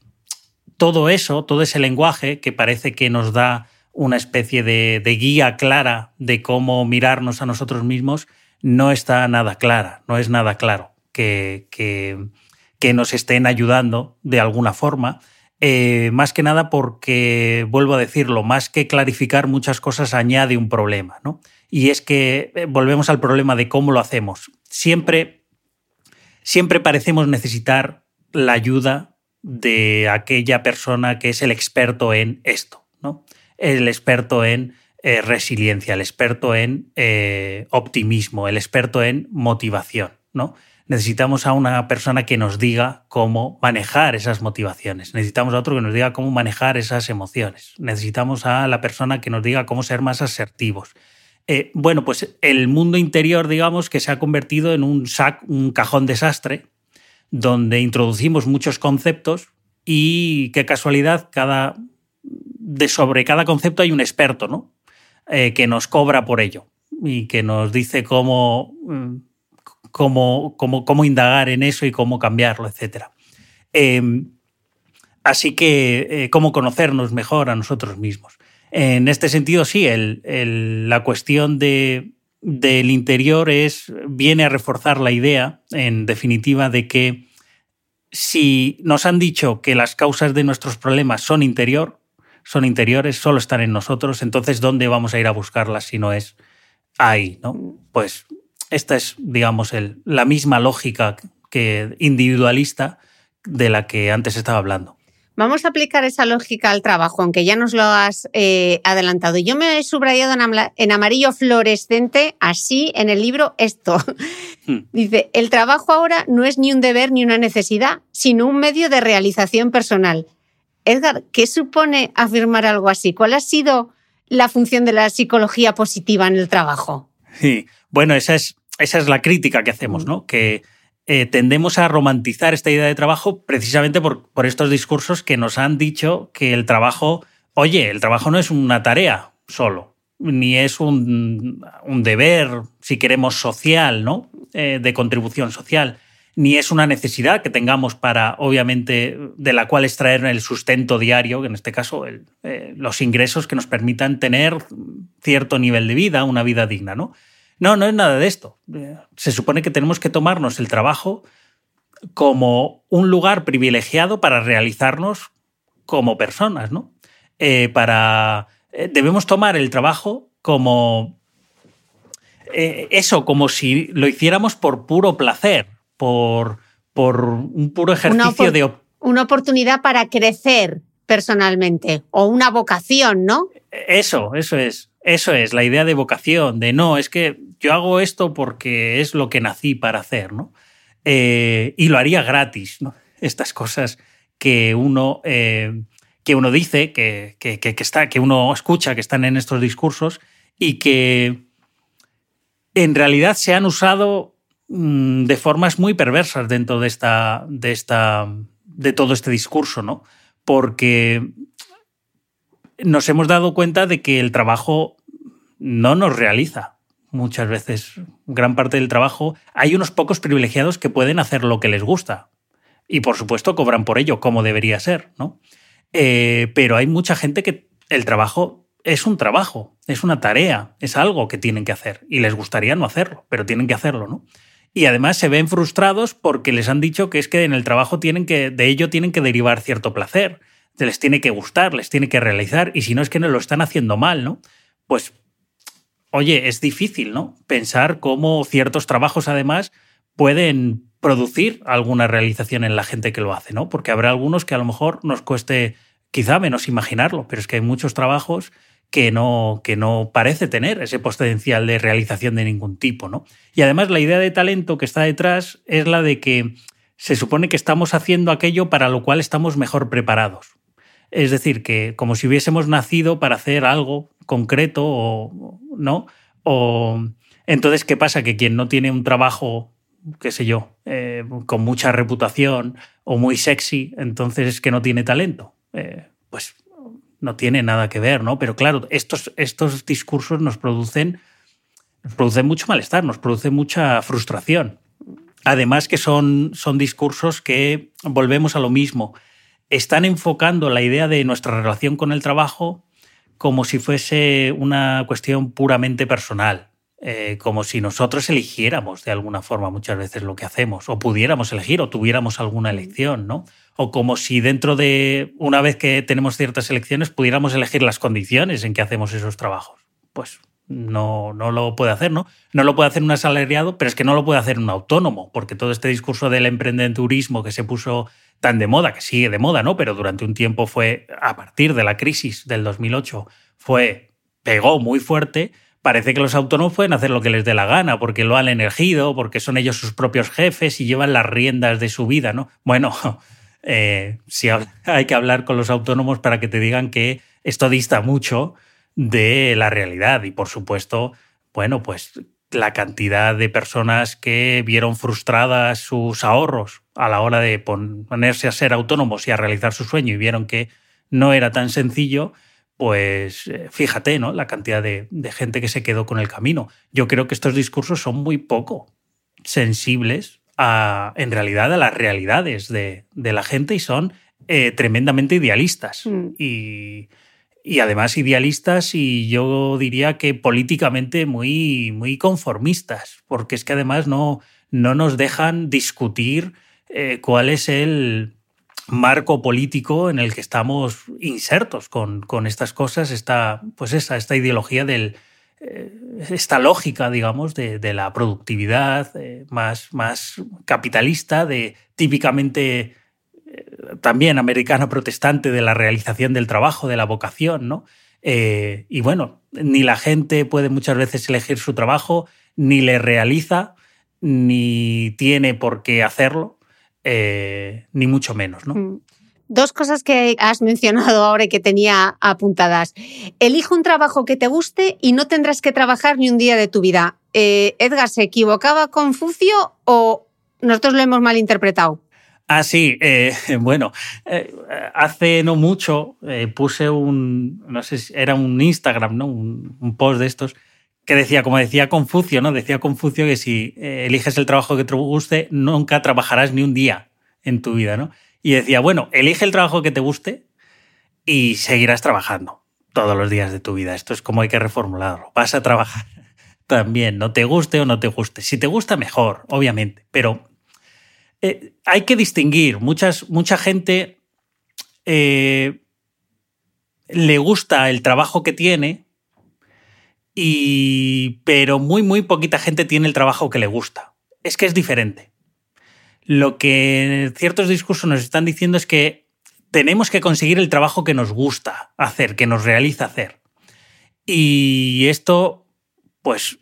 todo eso, todo ese lenguaje que parece que nos da una especie de, de, guía clara de cómo mirarnos a nosotros mismos, no está nada clara, no es nada claro que, que, que nos estén ayudando de alguna forma. Eh, más que nada porque, vuelvo a decirlo, más que clarificar muchas cosas añade un problema, ¿no? Y es que eh, volvemos al problema de cómo lo hacemos. Siempre, siempre parecemos necesitar la ayuda de aquella persona que es el experto en esto, ¿no? El experto en eh, resiliencia, el experto en eh, optimismo, el experto en motivación, ¿no? Necesitamos a una persona que nos diga cómo manejar esas motivaciones. Necesitamos a otro que nos diga cómo manejar esas emociones. Necesitamos a la persona que nos diga cómo ser más asertivos. Eh, bueno, pues el mundo interior, digamos, que se ha convertido en un, sac, un cajón desastre, donde introducimos muchos conceptos y qué casualidad, cada, de sobre cada concepto hay un experto, ¿no? Eh, que nos cobra por ello y que nos dice cómo, cómo, cómo, cómo indagar en eso y cómo cambiarlo, etc. Eh, así que, eh, cómo conocernos mejor a nosotros mismos. En este sentido, sí, el, el, la cuestión de, del interior es, viene a reforzar la idea, en definitiva, de que si nos han dicho que las causas de nuestros problemas son interior, son interiores, solo están en nosotros, entonces ¿dónde vamos a ir a buscarlas si no es ahí? ¿no? Pues esta es, digamos, el, la misma lógica que individualista de la que antes estaba hablando. Vamos a aplicar esa lógica al trabajo, aunque ya nos lo has eh, adelantado. Yo me he subrayado en, en, amarillo fluorescente, así en el libro, esto. Hmm. Dice, el trabajo ahora no es ni un deber ni una necesidad, sino un medio de realización personal. Edgar, ¿qué supone afirmar algo así? ¿Cuál ha sido la función de la psicología positiva en el trabajo? Sí, bueno, esa es, esa es la crítica que hacemos, ¿no? Que eh, tendemos a romantizar esta idea de trabajo precisamente por, por, estos discursos que nos han dicho que el trabajo, oye, el trabajo no es una tarea solo, ni es un, un deber, si queremos, social, ¿no? Eh, de contribución social, ni es una necesidad que tengamos para, obviamente, de la cual extraer el sustento diario, en este caso eh, los ingresos que nos permitan tener cierto nivel de vida, una vida digna, ¿no? No, no es nada de esto. Se supone que tenemos que tomarnos el trabajo como un lugar privilegiado para realizarnos como personas, ¿no? Eh, para eh, debemos tomar el trabajo como eso, como si lo hiciéramos por puro placer, por, por un puro ejercicio una de una oportunidad para crecer personalmente o una vocación, ¿no? Eso, eso es. Eso es, la idea de vocación, de no, es que yo hago esto porque es lo que nací para hacer, ¿no? Eh, y lo haría gratis, ¿no? Estas cosas que uno, eh, que uno dice, que, que, que, está, que uno escucha, que están en estos discursos y que en realidad se han usado mm, de formas muy perversas dentro de esta, de esta, de todo este discurso, ¿no? Porque nos hemos dado cuenta de que el trabajo no nos realiza. Muchas veces, gran parte del trabajo, hay unos pocos privilegiados que pueden hacer lo que les gusta. Y por supuesto cobran por ello, como debería ser, ¿no? Eh, pero hay mucha gente que el trabajo es un trabajo, es una tarea, es algo que tienen que hacer. Y les gustaría no hacerlo, pero tienen que hacerlo, ¿no? Y además se ven frustrados porque les han dicho que es que en el trabajo tienen que, de ello tienen que derivar cierto placer les tiene que gustar, les tiene que realizar, y si no es que no lo están haciendo mal, ¿no? Pues, oye, es difícil, ¿no? Pensar cómo ciertos trabajos, además, pueden producir alguna realización en la gente que lo hace, ¿no? Porque habrá algunos que a lo mejor nos cueste quizá menos imaginarlo, pero es que hay muchos trabajos que no, que no parece tener ese potencial de realización de ningún tipo, ¿no? Y además la idea de talento que está detrás es la de que se supone que estamos haciendo aquello para lo cual estamos mejor preparados. Es decir, que como si hubiésemos nacido para hacer algo concreto o no. O entonces, ¿qué pasa? Que quien no tiene un trabajo, qué sé yo, eh, con mucha reputación o muy sexy, entonces es que no tiene talento. Eh, pues no tiene nada que ver, ¿no? Pero claro, estos, estos discursos nos producen, nos producen mucho malestar, nos producen mucha frustración. Además que son, son discursos que volvemos a lo mismo están enfocando la idea de nuestra relación con el trabajo como si fuese una cuestión puramente personal, eh, como si nosotros eligiéramos de alguna forma muchas veces lo que hacemos, o pudiéramos elegir, o tuviéramos alguna elección, ¿no? O como si dentro de, una vez que tenemos ciertas elecciones, pudiéramos elegir las condiciones en que hacemos esos trabajos. Pues no, no lo puede hacer, ¿no? No lo puede hacer un asalariado, pero es que no lo puede hacer un autónomo, porque todo este discurso del emprendedurismo que se puso tan de moda, que sigue de moda, ¿no? Pero durante un tiempo fue, a partir de la crisis del 2008, fue, pegó muy fuerte. Parece que los autónomos pueden hacer lo que les dé la gana, porque lo han elegido, porque son ellos sus propios jefes y llevan las riendas de su vida, ¿no? Bueno, eh, sí hay que hablar con los autónomos para que te digan que esto dista mucho de la realidad. Y por supuesto, bueno, pues la cantidad de personas que vieron frustradas sus ahorros a la hora de ponerse a ser autónomos y a realizar su sueño y vieron que no era tan sencillo, pues eh, fíjate, ¿no? La cantidad de, gente que se quedó con el camino. Yo creo que estos discursos son muy poco sensibles a, en realidad, a las realidades de, la gente y son eh, tremendamente idealistas. Mm. Y, y además idealistas y yo diría que políticamente muy, muy conformistas, porque es que además no, no nos dejan discutir eh, cuál es el marco político en el que estamos insertos con, con estas cosas, esta, pues esa, esta ideología del, esta lógica, digamos, de, la productividad eh, más, más capitalista, de típicamente también americana protestante de la realización del trabajo, de la vocación, ¿no? Eh, y bueno, ni la gente puede muchas veces elegir su trabajo, ni le realiza, ni tiene por qué hacerlo, eh, ni mucho menos, ¿no? Dos cosas que has mencionado ahora y que tenía apuntadas. Elige un trabajo que te guste y no tendrás que trabajar ni un día de tu vida. Eh, Edgar, ¿se equivocaba Confucio o nosotros lo hemos malinterpretado? Ah, sí, eh, bueno, eh, hace no mucho puse un, no sé si era un Instagram, ¿no? Un, post de estos que decía, como decía Confucio, ¿no? Decía Confucio que si eliges el trabajo que te guste, nunca trabajarás ni un día en tu vida, ¿no? Y decía, bueno, elige el trabajo que te guste y seguirás trabajando todos los días de tu vida. Esto es como hay que reformularlo. Vas a trabajar también, no te guste o no te guste. Si te gusta, mejor, obviamente, pero eh, hay que distinguir. Muchas, mucha gente eh, le gusta el trabajo que tiene, y, pero muy, muy poquita gente tiene el trabajo que le gusta. Es que es diferente. Lo que ciertos discursos nos están diciendo es que tenemos que conseguir el trabajo que nos gusta hacer, que nos realiza hacer. Y esto, pues,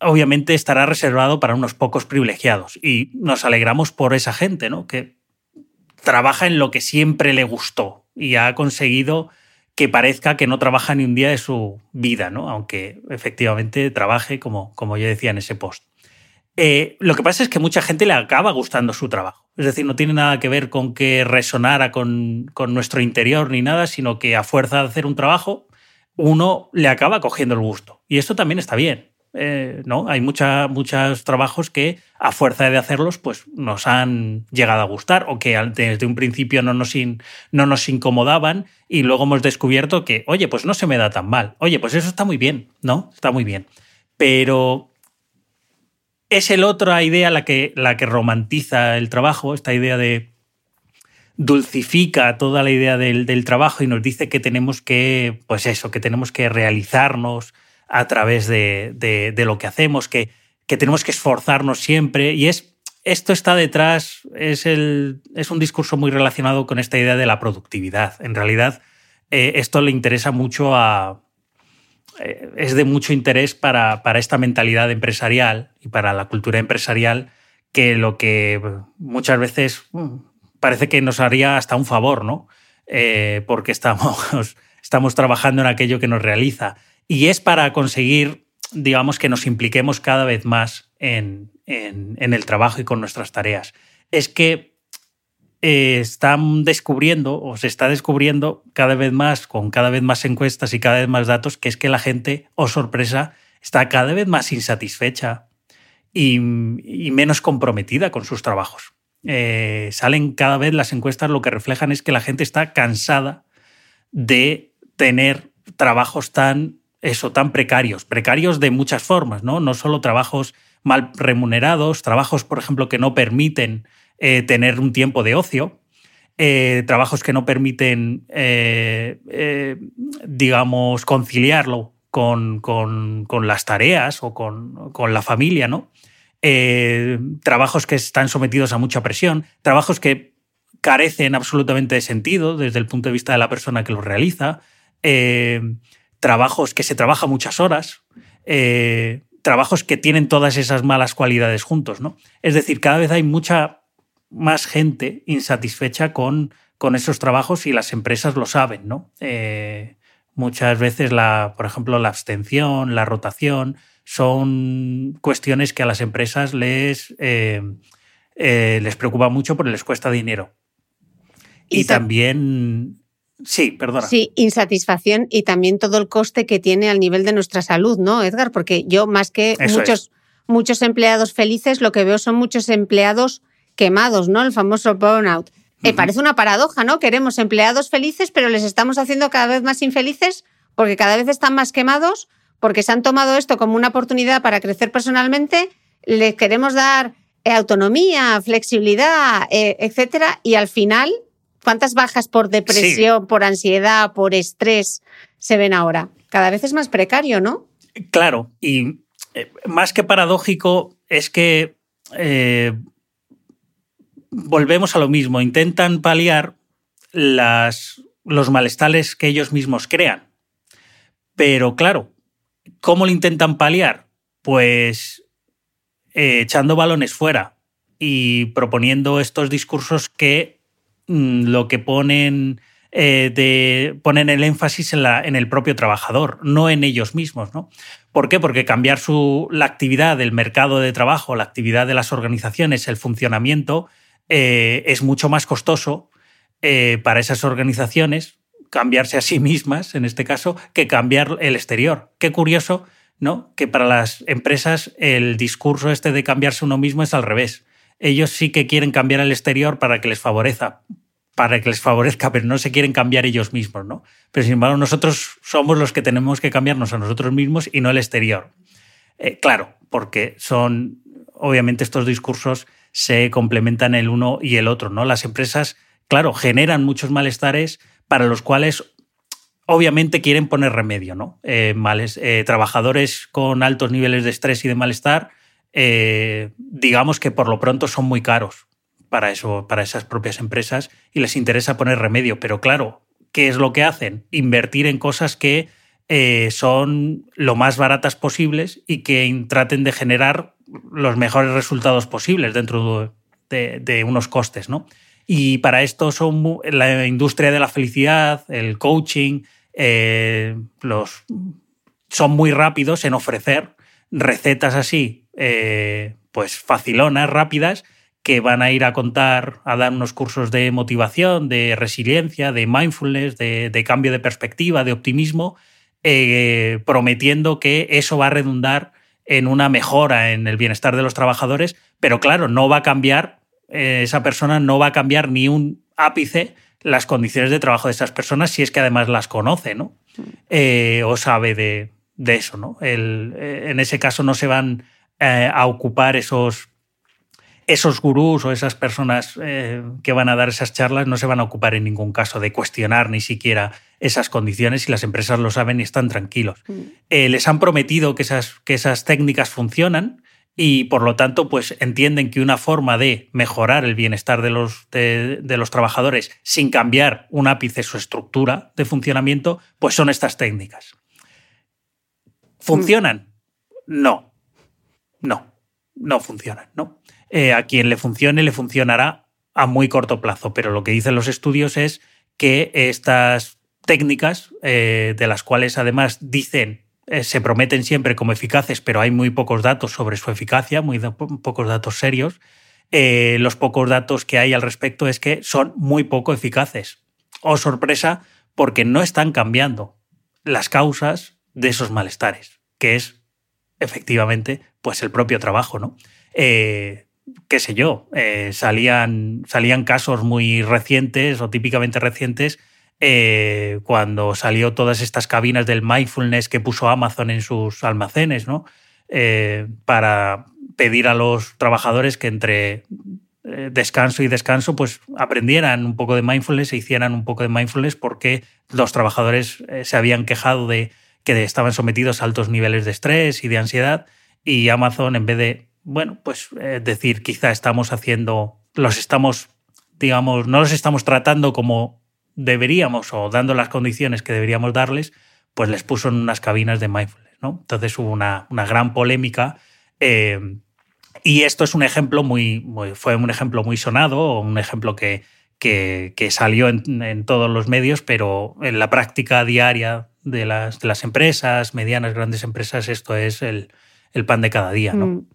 obviamente estará reservado para unos pocos privilegiados. Y nos alegramos por esa gente, ¿no? Que trabaja en lo que siempre le gustó y ha conseguido que parezca que no trabaja ni un día de su vida, ¿no? Aunque efectivamente trabaje, como, como yo decía en ese post. Eh, lo que pasa es que mucha gente le acaba gustando su trabajo. Es decir, no tiene nada que ver con que resonara con, con nuestro interior ni nada, sino que a fuerza de hacer un trabajo, uno le acaba cogiendo el gusto. Y esto también está bien. Eh, ¿no? Hay muchos trabajos que a fuerza de hacerlos pues nos han llegado a gustar o que desde un principio no nos, no nos incomodaban y luego hemos descubierto que, oye, pues no se me da tan mal. Oye, pues eso está muy bien, ¿no? Está muy bien. Pero es el otra idea la que, la que romantiza el trabajo, esta idea de dulcifica toda la idea del, trabajo y nos dice que tenemos que, pues eso, que tenemos que realizarnos a través de, de, lo que hacemos, que, que, tenemos que esforzarnos siempre. Y es, esto está detrás, es, el, es un discurso muy relacionado con esta idea de la productividad. En realidad, eh, esto le interesa mucho a, es de mucho interés para, para, esta mentalidad empresarial y para la cultura empresarial que lo que muchas veces mm, parece que nos haría hasta un favor, ¿no? Eh, porque estamos, estamos trabajando en aquello que nos realiza. Y es para conseguir, digamos, que nos impliquemos cada vez más en, en el trabajo y con nuestras tareas. Es que eh, están descubriendo o se está descubriendo cada vez más, con cada vez más encuestas y cada vez más datos, que es que la gente, o oh sorpresa, está cada vez más insatisfecha y, menos comprometida con sus trabajos. Eh, salen cada vez las encuestas, lo que reflejan es que la gente está cansada de tener trabajos tan, eso, tan precarios, precarios de muchas formas, ¿no? No solo trabajos mal remunerados, trabajos, por ejemplo, que no permiten eh, tener un tiempo de ocio, eh, trabajos que no permiten, eh, digamos, conciliarlo con, con, las tareas o con, con la familia, ¿no? trabajos que están sometidos a mucha presión, trabajos que carecen absolutamente de sentido desde el punto de vista de la persona que los realiza, trabajos que se trabaja muchas horas, trabajos que tienen todas esas malas cualidades juntos, ¿no? Es decir, cada vez hay mucha más gente insatisfecha con, con esos trabajos y las empresas lo saben, ¿no? Eh, muchas veces, la, por ejemplo, la abstención, la rotación, son cuestiones que a las empresas les, eh, eh, les preocupa mucho porque les cuesta dinero. Y, también... Sí, perdona. Sí, insatisfacción y también todo el coste que tiene al nivel de nuestra salud, ¿no, Edgar? Porque yo, más que muchos, muchos empleados felices, lo que veo son muchos empleados quemados, ¿no? El famoso burnout. Me parece una paradoja, ¿no? Queremos empleados felices, pero les estamos haciendo cada vez más infelices porque cada vez están más quemados, porque se han tomado esto como una oportunidad para crecer personalmente, les queremos dar eh, autonomía, flexibilidad, eh, etcétera, y al final, ¿cuántas bajas por depresión, por ansiedad, por estrés se ven ahora? Cada vez es más precario, ¿no? Claro, y eh, más que paradójico es que volvemos a lo mismo, intentan paliar las, los malestares que ellos mismos crean. Pero claro, ¿cómo lo intentan paliar? Pues eh, echando balones fuera y proponiendo estos discursos que mm, lo que ponen, eh, de, ponen el énfasis en, la, en, el propio trabajador, no en ellos mismos. ¿no? ¿Por qué? Porque cambiar su, la actividad del mercado de trabajo, la actividad de las organizaciones, el funcionamiento, eh, es mucho más costoso eh, para esas organizaciones cambiarse a sí mismas, en este caso, que cambiar el exterior. Qué curioso, ¿no? Que para las empresas el discurso este de cambiarse uno mismo es al revés. Ellos sí que quieren cambiar el exterior para que les favorezca, para que les favorezca, pero no se quieren cambiar ellos mismos, ¿no? Pero sin embargo, nosotros somos los que tenemos que cambiarnos a nosotros mismos y no el exterior. Eh, claro, porque son, obviamente, estos discursos se complementan el uno y el otro, ¿no? Las empresas, claro, generan muchos malestares para los cuales obviamente quieren poner remedio, ¿no? Eh, males, eh, trabajadores con altos niveles de estrés y de malestar, eh, digamos que por lo pronto son muy caros para, eso, para esas propias empresas y les interesa poner remedio. Pero claro, ¿qué es lo que hacen? Invertir en cosas que son lo más baratas posibles y que traten de generar los mejores resultados posibles dentro de, unos costes, ¿no? Y para esto son la industria de la felicidad, el coaching, eh, los, son muy rápidos en ofrecer recetas así, eh, pues facilonas, rápidas, que van a ir a contar, a dar unos cursos de motivación, de resiliencia, de mindfulness, de, cambio de perspectiva, de optimismo, eh, prometiendo que eso va a redundar en una mejora en el bienestar de los trabajadores, pero claro, no va a cambiar, eh, esa persona no va a cambiar ni un ápice las condiciones de trabajo de esas personas si es que además las conoce, ¿no? Eh, o sabe de, eso, ¿no? Eh, en ese caso no se van a ocupar esos esos gurús o esas personas eh, que van a dar esas charlas no se van a ocupar en ningún caso de cuestionar ni siquiera esas condiciones y las empresas lo saben y están tranquilos. Mm. Eh, les han prometido que esas, que esas técnicas funcionan y por lo tanto pues entienden que una forma de mejorar el bienestar de los, de, los trabajadores sin cambiar un ápice su estructura de funcionamiento, pues son estas técnicas. ¿Funcionan? No, no, no funcionan, ¿no? Eh, a quien le funcione le funcionará a muy corto plazo, pero lo que dicen los estudios es que estas técnicas, eh, de las cuales además dicen, eh, se prometen siempre como eficaces, pero hay muy pocos datos sobre su eficacia, muy pocos datos serios, los pocos datos que hay al respecto es que son muy poco eficaces. O oh, sorpresa, porque no están cambiando las causas de esos malestares, que es efectivamente pues el propio trabajo, ¿no? Qué sé yo, eh, salían, salían casos muy recientes o típicamente recientes eh, cuando salió todas estas cabinas del mindfulness que puso Amazon en sus almacenes, ¿no? Eh, para pedir a los trabajadores que entre descanso y descanso pues aprendieran un poco de mindfulness e hicieran un poco de mindfulness porque los trabajadores se habían quejado de que estaban sometidos a altos niveles de estrés y de ansiedad y Amazon en vez de bueno, pues eh, decir, quizá estamos haciendo, los estamos, digamos, no los estamos tratando como deberíamos o dando las condiciones que deberíamos darles, pues les puso en unas cabinas de mindfulness, ¿no? Entonces hubo una, gran polémica. Eh, y esto es un ejemplo muy, fue un ejemplo muy sonado, un ejemplo que, que, salió en, todos los medios, pero en la práctica diaria de las, las empresas, medianas, grandes empresas, esto es el, pan de cada día, ¿no? Mm.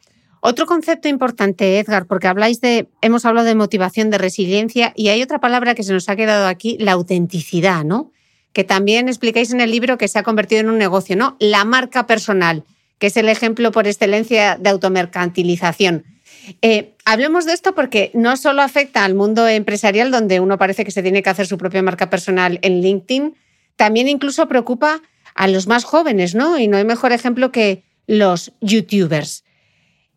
Otro concepto importante, Edgar, porque habláis de, hemos hablado de motivación, de resiliencia, y hay otra palabra que se nos ha quedado aquí, la autenticidad, ¿no? Que también explicáis en el libro que se ha convertido en un negocio, ¿no? La marca personal, que es el ejemplo por excelencia de automercantilización. Eh, hablemos de esto porque no solo afecta al mundo empresarial, donde uno parece que se tiene que hacer su propia marca personal en LinkedIn, también incluso preocupa a los más jóvenes, ¿no? Y no hay mejor ejemplo que los youtubers.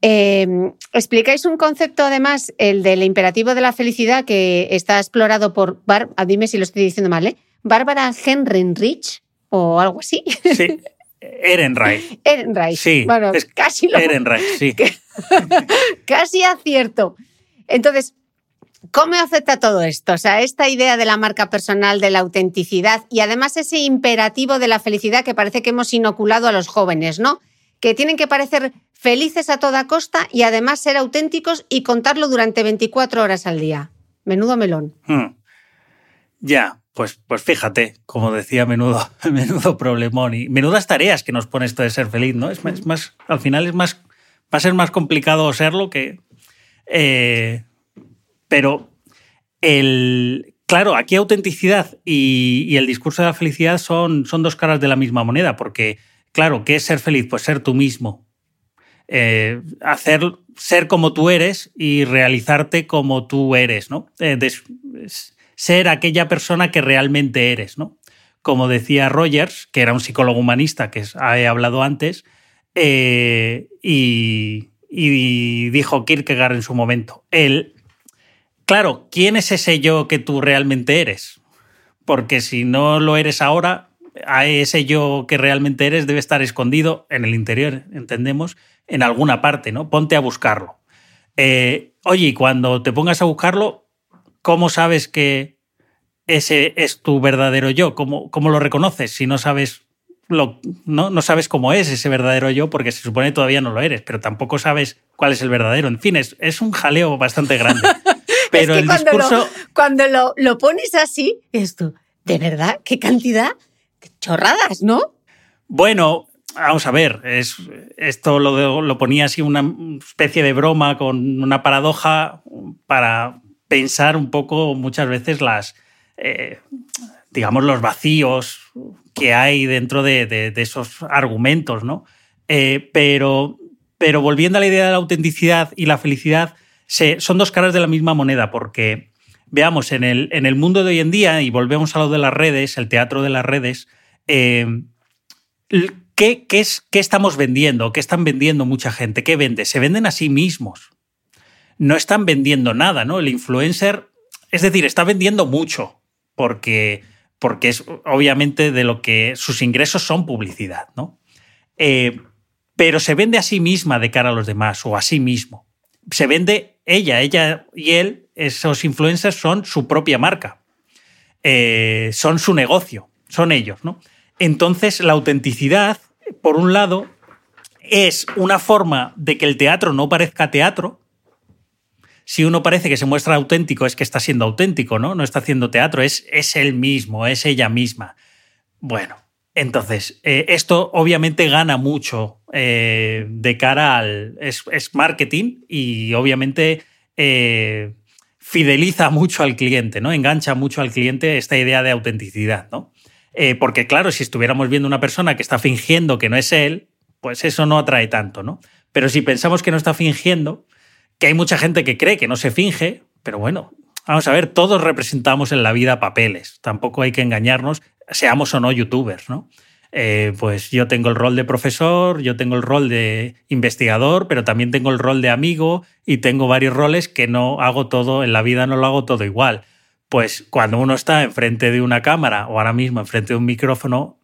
Em, explicáis un concepto, además, el del imperativo de la felicidad, que está explorado por, Bar ah, dime si lo estoy diciendo mal, ¿eh? Bárbara Henrenrich o algo así. Sí. Ehrenreich. Ehrenreich. Sí. Bueno, casi lo. Ehrenreich, sí. casi acierto. Entonces, ¿cómo afecta todo esto? O sea, esta idea de la marca personal, de la autenticidad y además ese imperativo de la felicidad que parece que hemos inoculado a los jóvenes, ¿no? Que tienen que parecer felices a toda costa y además ser auténticos y contarlo durante 24 horas al día. Menudo melón. Hmm. Ya, pues, pues fíjate, como decía, menudo, menudo problemón y menudas tareas que nos pone esto de ser feliz, ¿no? Es más, al final es más, va a ser más complicado serlo que... Eh, pero el, claro, aquí autenticidad y, y, el discurso de la felicidad son, son dos caras de la misma moneda, porque, claro, ¿qué es ser feliz? Pues ser tú mismo, eh, hacer, ser como tú eres y realizarte como tú eres, ¿no? Eh, ser aquella persona que realmente eres, ¿no? Como decía Rogers, que era un psicólogo humanista que he hablado antes, eh, y, y, dijo Kierkegaard en su momento, él, claro, ¿quién es ese yo que tú realmente eres? Porque si no lo eres ahora, a ese yo que realmente eres debe estar escondido en el interior, entendemos, en alguna parte, ¿no? Ponte a buscarlo. Eh, oye, y cuando te pongas a buscarlo, ¿cómo sabes que ese es tu verdadero yo? ¿Cómo, ¿Cómo, lo reconoces si no sabes lo, ¿no? no sabes cómo es ese verdadero yo porque se supone que todavía no lo eres, pero tampoco sabes cuál es el verdadero. En fin, es, es un jaleo bastante grande. Pero es que el cuando, discurso... lo, cuando lo, lo pones así, esto, de verdad, qué cantidad, chorradas, ¿no? Bueno, vamos a ver, es, esto lo, lo ponía así una especie de broma con una paradoja para pensar un poco muchas veces las, eh, digamos, los vacíos que hay dentro de, esos argumentos, ¿no? Eh, pero, pero volviendo a la idea de la autenticidad y la felicidad, se, son dos caras de la misma moneda, porque veamos, en el, en el mundo de hoy en día, y volvemos a lo de las redes, el teatro de las redes, ¿qué, qué, es, ¿qué estamos vendiendo? ¿Qué están vendiendo mucha gente? ¿Qué vende? Se venden a sí mismos. No están vendiendo nada, ¿no? El influencer, es decir, está vendiendo mucho, porque, porque es obviamente de lo que sus ingresos son publicidad, ¿no? Eh, pero se vende a sí misma de cara a los demás o a sí mismo. Se vende ella, ella y él, esos influencers son su propia marca, eh, son su negocio, son ellos, ¿no? Entonces, la autenticidad, por un lado, es una forma de que el teatro no parezca teatro. Si uno parece que se muestra auténtico, es que está siendo auténtico, ¿no? No está haciendo teatro, es, es él mismo, es ella misma. Bueno, entonces, eh, esto obviamente gana mucho eh, de cara al. Es, es, marketing y obviamente eh, fideliza mucho al cliente, ¿no? Engancha mucho al cliente esta idea de autenticidad, ¿no? Eh, porque, claro, si estuviéramos viendo una persona que está fingiendo que no es él, pues eso no atrae tanto, ¿no? Pero si pensamos que no está fingiendo, que hay mucha gente que cree que no se finge, pero bueno, vamos a ver, todos representamos en la vida papeles, tampoco hay que engañarnos, seamos o no youtubers, ¿no? Eh, pues yo tengo el rol de profesor, yo tengo el rol de investigador, pero también tengo el rol de amigo y tengo varios roles que no hago todo, en la vida no lo hago todo igual. Pues cuando uno está enfrente de una cámara o ahora mismo enfrente de un micrófono,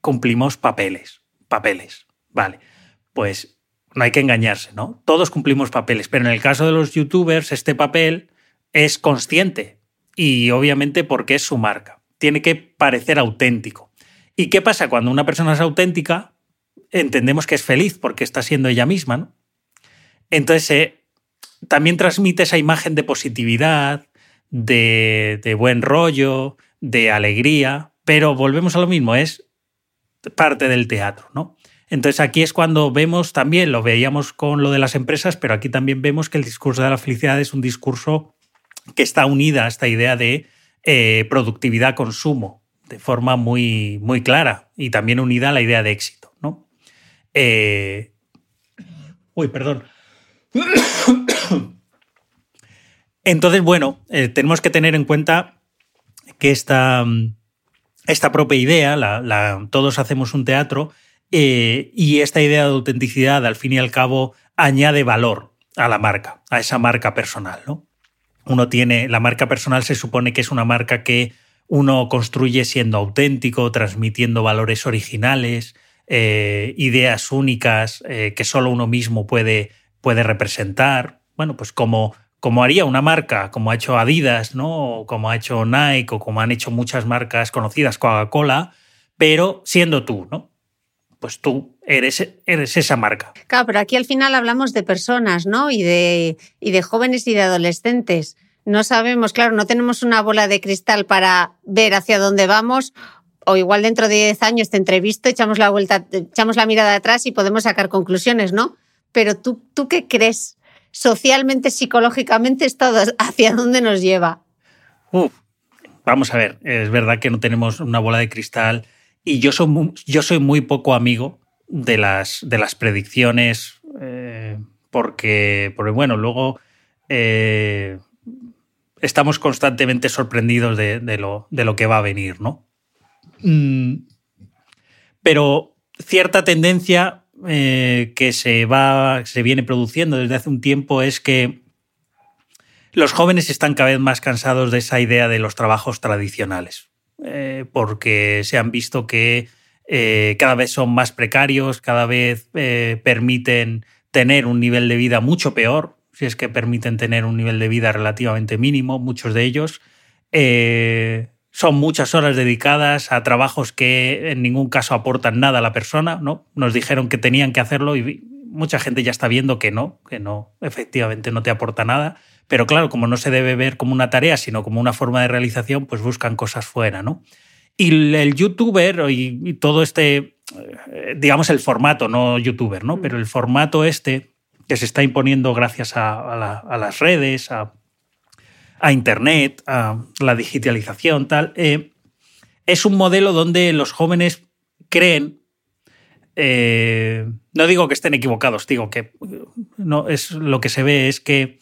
cumplimos papeles, papeles, vale. Pues no hay que engañarse, ¿no? Todos cumplimos papeles, pero en el caso de los youtubers, este papel es consciente y obviamente porque es su marca. Tiene que parecer auténtico. ¿Y qué pasa cuando una persona es auténtica? Entendemos que es feliz porque está siendo ella misma, ¿no? Entonces, eh, también transmite esa imagen de positividad, de, buen rollo, de alegría, pero volvemos a lo mismo, es parte del teatro, ¿no? Entonces aquí es cuando vemos también, lo veíamos con lo de las empresas, pero aquí también vemos que el discurso de la felicidad es un discurso que está unida a esta idea de eh, productividad-consumo de forma muy, muy clara y también unida a la idea de éxito, ¿no? Eh... Uy, perdón. Entonces, bueno, eh, tenemos que tener en cuenta que esta, esta propia idea, la, todos hacemos un teatro, eh, y esta idea de autenticidad, al fin y al cabo, añade valor a la marca, a esa marca personal. ¿no? Uno tiene, la marca personal se supone que es una marca que uno construye siendo auténtico, transmitiendo valores originales, eh, ideas únicas que solo uno mismo puede, puede representar. Bueno, pues como como haría una marca, como ha hecho Adidas, ¿no? O como ha hecho Nike, o como han hecho muchas marcas conocidas, Coca-Cola, pero siendo tú, ¿no? Pues tú eres, eres esa marca. Claro, pero aquí al final hablamos de personas, ¿no? Y de, y de jóvenes y de adolescentes. No sabemos, claro, no tenemos una bola de cristal para ver hacia dónde vamos. O igual dentro de 10 años te entrevisto, echamos la vuelta, echamos la mirada atrás y podemos sacar conclusiones, ¿no? Pero tú, ¿tú qué crees? Socialmente, psicológicamente, todo hacia dónde nos lleva. Uf, vamos a ver, es verdad que no tenemos una bola de cristal y yo soy muy, yo soy muy poco amigo de las, de las predicciones eh, porque, porque, bueno, luego eh, estamos constantemente sorprendidos de, de, lo, de, lo, que va a venir, ¿no? Mm, pero cierta tendencia eh, que se va, se viene produciendo desde hace un tiempo es que los jóvenes están cada vez más cansados de esa idea de los trabajos tradicionales, eh, porque se han visto que eh, cada vez son más precarios, cada vez permiten tener un nivel de vida mucho peor, si es que permiten tener un nivel de vida relativamente mínimo, muchos de ellos. Son muchas horas dedicadas a trabajos que en ningún caso aportan nada a la persona, ¿no? Nos dijeron que tenían que hacerlo y mucha gente ya está viendo que no, que no, efectivamente no te aporta nada. Pero claro, como no se debe ver como una tarea, sino como una forma de realización, pues buscan cosas fuera, ¿no? Y el youtuber y, todo este, eh, digamos, el formato, no youtuber, ¿no? Pero el formato este que se está imponiendo gracias a, las redes, a, Internet, a la digitalización, tal, eh, es un modelo donde los jóvenes creen, eh, no digo que estén equivocados, digo que no, es, lo que se ve es que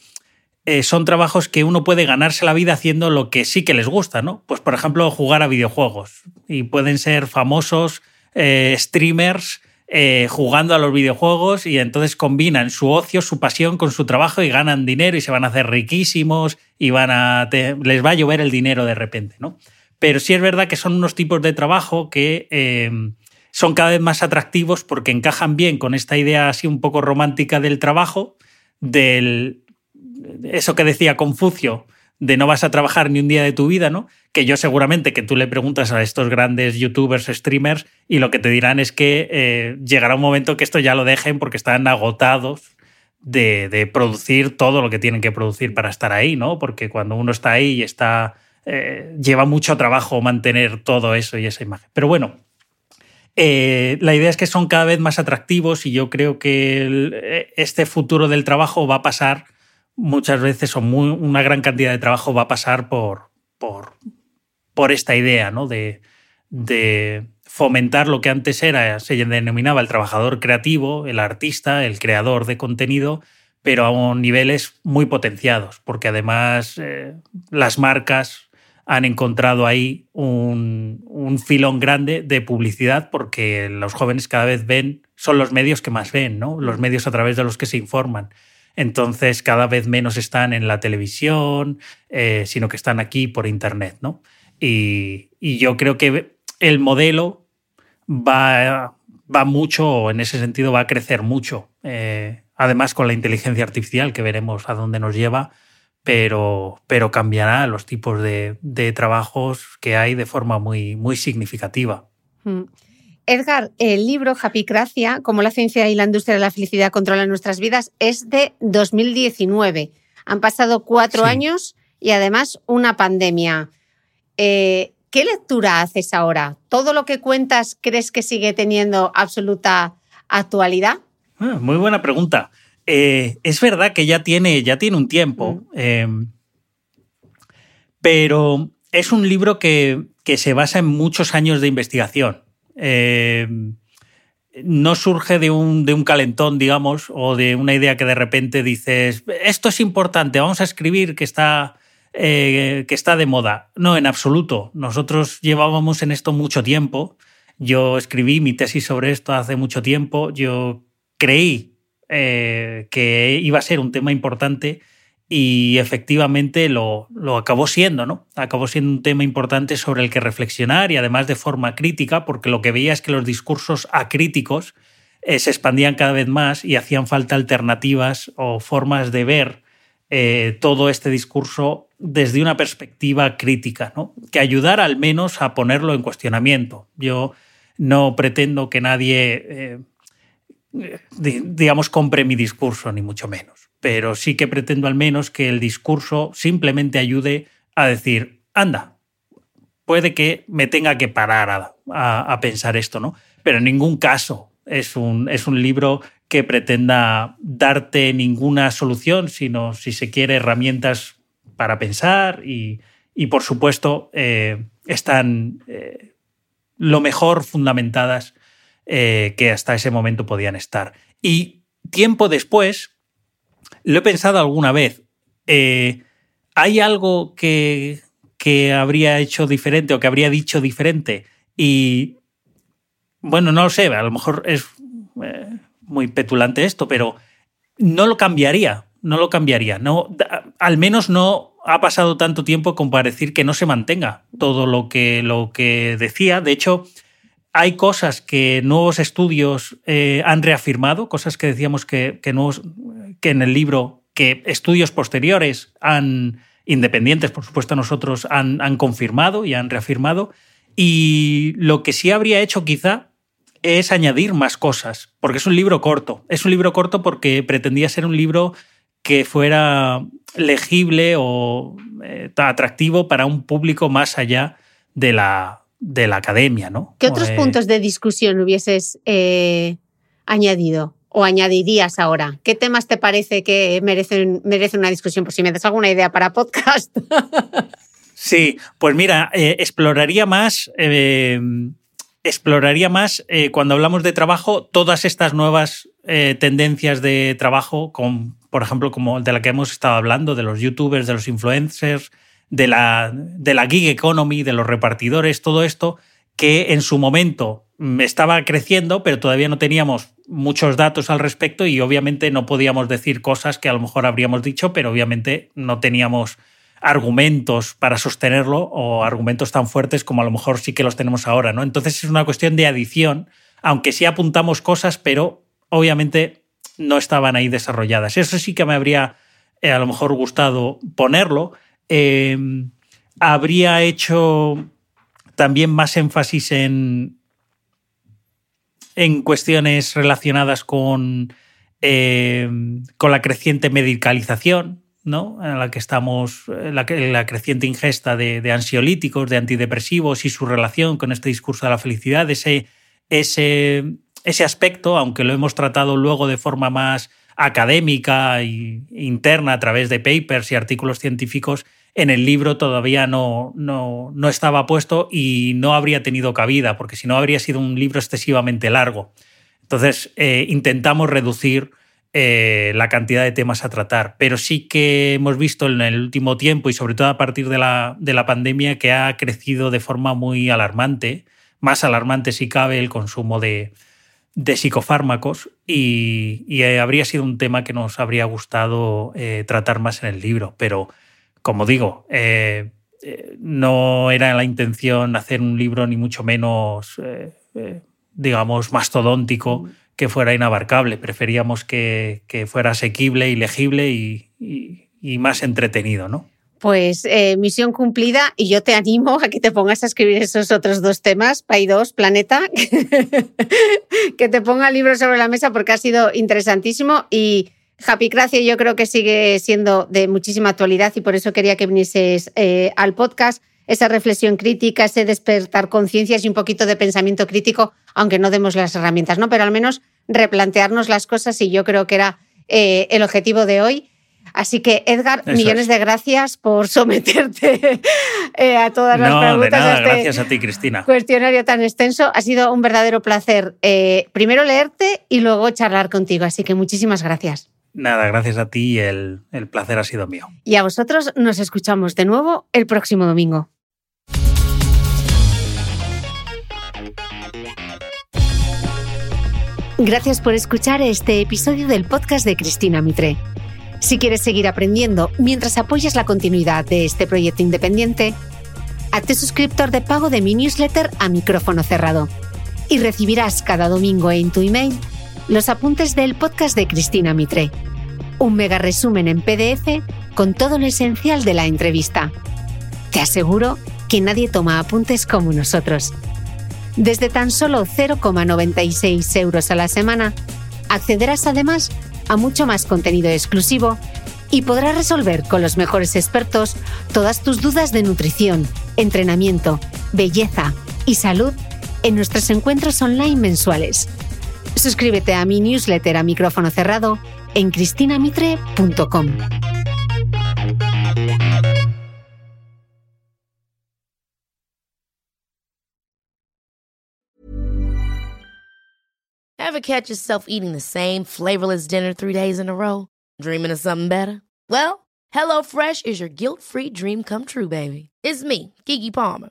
eh, son trabajos que uno puede ganarse la vida haciendo lo que sí que les gusta, ¿no? Pues, por ejemplo, jugar a videojuegos. Y pueden ser famosos eh, streamers eh, jugando a los videojuegos y entonces combinan su ocio, su pasión con su trabajo y ganan dinero y se van a hacer riquísimos y van a les va a llover el dinero de repente, ¿no? Pero sí es verdad que son unos tipos de trabajo que son cada vez más atractivos porque encajan bien con esta idea así un poco romántica del trabajo, del eso que decía Confucio, de no vas a trabajar ni un día de tu vida, ¿no? Que yo seguramente que tú le preguntas a estos grandes youtubers, streamers, y lo que te dirán es que eh, llegará un momento que esto ya lo dejen porque están agotados de, producir todo lo que tienen que producir para estar ahí, ¿no? Porque cuando uno está ahí y está. Eh, lleva mucho trabajo mantener todo eso y esa imagen. Pero bueno, eh, la idea es que son cada vez más atractivos y yo creo que este futuro del trabajo va a pasar muchas veces o una gran cantidad de trabajo va a pasar por, por, por esta idea ¿no? de, de, fomentar lo que antes era, se denominaba el trabajador creativo, el artista, el creador de contenido, pero a niveles muy potenciados, porque además eh, las marcas han encontrado ahí un, un, filón grande de publicidad porque los jóvenes cada vez ven, son los medios que más ven, ¿no? los medios a través de los que se informan. Entonces cada vez menos están en la televisión, eh, sino que están aquí por Internet. ¿no? Y, yo creo que el modelo va, va, mucho, en ese sentido va a crecer mucho. Eh, además con la inteligencia artificial, que veremos a dónde nos lleva, pero, pero cambiará los tipos de, trabajos que hay de forma muy, muy significativa. Mm. Edgar, el libro Japicracia, cómo la ciencia y la industria de la felicidad controlan nuestras vidas, es de 2019. Han pasado cuatro años y además una pandemia. Eh, ¿Qué lectura haces ahora? ¿Todo lo que cuentas crees que sigue teniendo absoluta actualidad? Ah, muy buena pregunta. Eh, es verdad que ya tiene, ya tiene un tiempo, mm. em, pero es un libro que, que se basa en muchos años de investigación. Eh, no surge de un, de un, calentón, digamos, o de una idea que de repente dices, esto es importante, vamos a escribir que está, eh, que está de moda. No, en absoluto. Nosotros llevábamos en esto mucho tiempo. Yo escribí mi tesis sobre esto hace mucho tiempo. Yo creí eh, que iba a ser un tema importante y efectivamente lo, lo, acabó siendo, ¿no? Acabó siendo un tema importante sobre el que reflexionar y además de forma crítica, porque lo que veía es que los discursos acríticos eh, se expandían cada vez más y hacían falta alternativas o formas de ver eh, todo este discurso desde una perspectiva crítica, ¿no? Que ayudara al menos a ponerlo en cuestionamiento. Yo no pretendo que nadie, eh, digamos, compre mi discurso, ni mucho menos pero sí que pretendo al menos que el discurso simplemente ayude a decir, anda, puede que me tenga que parar a, pensar esto, ¿no? Pero en ningún caso es un, es un libro que pretenda darte ninguna solución, sino, si se quiere, herramientas para pensar y, por supuesto, eh, están eh, lo mejor fundamentadas eh, que hasta ese momento podían estar. Y tiempo después, lo he pensado alguna vez. Eh, ¿Hay algo que, que habría hecho diferente o que habría dicho diferente? Y bueno, no lo sé, a lo mejor es eh, muy petulante esto, pero no lo cambiaría, no lo cambiaría. No, al menos no ha pasado tanto tiempo como para decir que no se mantenga todo lo que, lo que decía. De hecho, hay cosas que nuevos estudios eh, han reafirmado, cosas que decíamos que, que, nuevos, que en el libro, que estudios posteriores han independientes, por supuesto, nosotros han, han confirmado y han reafirmado. Y lo que sí habría hecho quizá es añadir más cosas, porque es un libro corto. Es un libro corto porque pretendía ser un libro que fuera legible o eh, atractivo para un público más allá de la, de la academia, ¿no? ¿Qué otros Eh, puntos de discusión hubieses eh, añadido o añadirías ahora? ¿Qué temas te parece que merecen, una discusión? Por si me das alguna idea para podcast. Sí, pues mira, eh, exploraría más, eh, exploraría más eh, cuando hablamos de trabajo todas estas nuevas tendencias de trabajo, con, por ejemplo, como de la que hemos estado hablando, de los youtubers, de los influencers, de la, de la gig economy, de los repartidores, todo esto que en su momento estaba creciendo, pero todavía no teníamos muchos datos al respecto y obviamente no podíamos decir cosas que a lo mejor habríamos dicho, pero obviamente no teníamos argumentos para sostenerlo o argumentos tan fuertes como a lo mejor sí que los tenemos ahora, ¿no? Entonces es una cuestión de adición, aunque sí apuntamos cosas, pero obviamente no estaban ahí desarrolladas. Eso sí que me habría eh, a lo mejor gustado ponerlo. Eh, habría hecho también más énfasis en, en cuestiones relacionadas con, eh, con la creciente medicalización, ¿no? en la que estamos, la, la creciente ingesta de, de, ansiolíticos, de antidepresivos y su relación con este discurso de la felicidad, ese, ese, ese aspecto, aunque lo hemos tratado luego de forma más académica e interna a través de papers y artículos científicos, en el libro todavía no, no, no, estaba puesto y no habría tenido cabida, porque si no habría sido un libro excesivamente largo. Entonces, eh, intentamos reducir eh, la cantidad de temas a tratar, pero sí que hemos visto en el último tiempo y sobre todo a partir de la, de la pandemia que ha crecido de forma muy alarmante, más alarmante si cabe el consumo de, de psicofármacos y, y, habría sido un tema que nos habría gustado eh, tratar más en el libro, pero como digo, eh, eh, no era la intención hacer un libro ni mucho menos, eh, digamos, mastodóntico que fuera inabarcable. Preferíamos que, que fuera asequible y legible y, y, y más entretenido, ¿no? Pues eh, misión cumplida y yo te animo a que te pongas a escribir esos otros dos temas, PAI 2, Planeta, que te ponga el libro sobre la mesa porque ha sido interesantísimo y Happy Gracia yo creo que sigue siendo de muchísima actualidad y por eso quería que vinieses eh, al podcast. Esa reflexión crítica, ese despertar conciencias y un poquito de pensamiento crítico, aunque no demos las herramientas, ¿no? Pero al menos replantearnos las cosas y yo creo que era eh, el objetivo de hoy. Así que, Edgar, Eso millones es. de gracias por someterte eh, a todas las no, preguntas. De nada, a este gracias a ti, Cristina. Cuestionario tan extenso. Ha sido un verdadero placer eh, primero leerte y luego charlar contigo. Así que muchísimas gracias. Nada, gracias a ti el, el placer ha sido mío. Y a vosotros nos escuchamos de nuevo el próximo domingo. Gracias por escuchar este episodio del podcast de Cristina Mitre. Si quieres seguir aprendiendo mientras apoyas la continuidad de este proyecto independiente, hazte suscriptor de pago de mi newsletter a micrófono cerrado y recibirás cada domingo en tu email los apuntes del podcast de Cristina Mitre, un mega resumen en PDF con todo lo esencial de la entrevista. Te aseguro que nadie toma apuntes como nosotros. Desde tan solo 0,96 euros a la semana, accederás además a mucho más contenido exclusivo y podrás resolver con los mejores expertos todas tus dudas de nutrición, entrenamiento, belleza y salud en nuestros encuentros online mensuales. Suscríbete a mi newsletter a micrófono cerrado en cristinamitre.com. Ever catch yourself eating the same flavorless dinner three days in a row? Dreaming of something better? Well, HelloFresh is your guilt-free dream come true, baby. It's me, Kiki Palmer.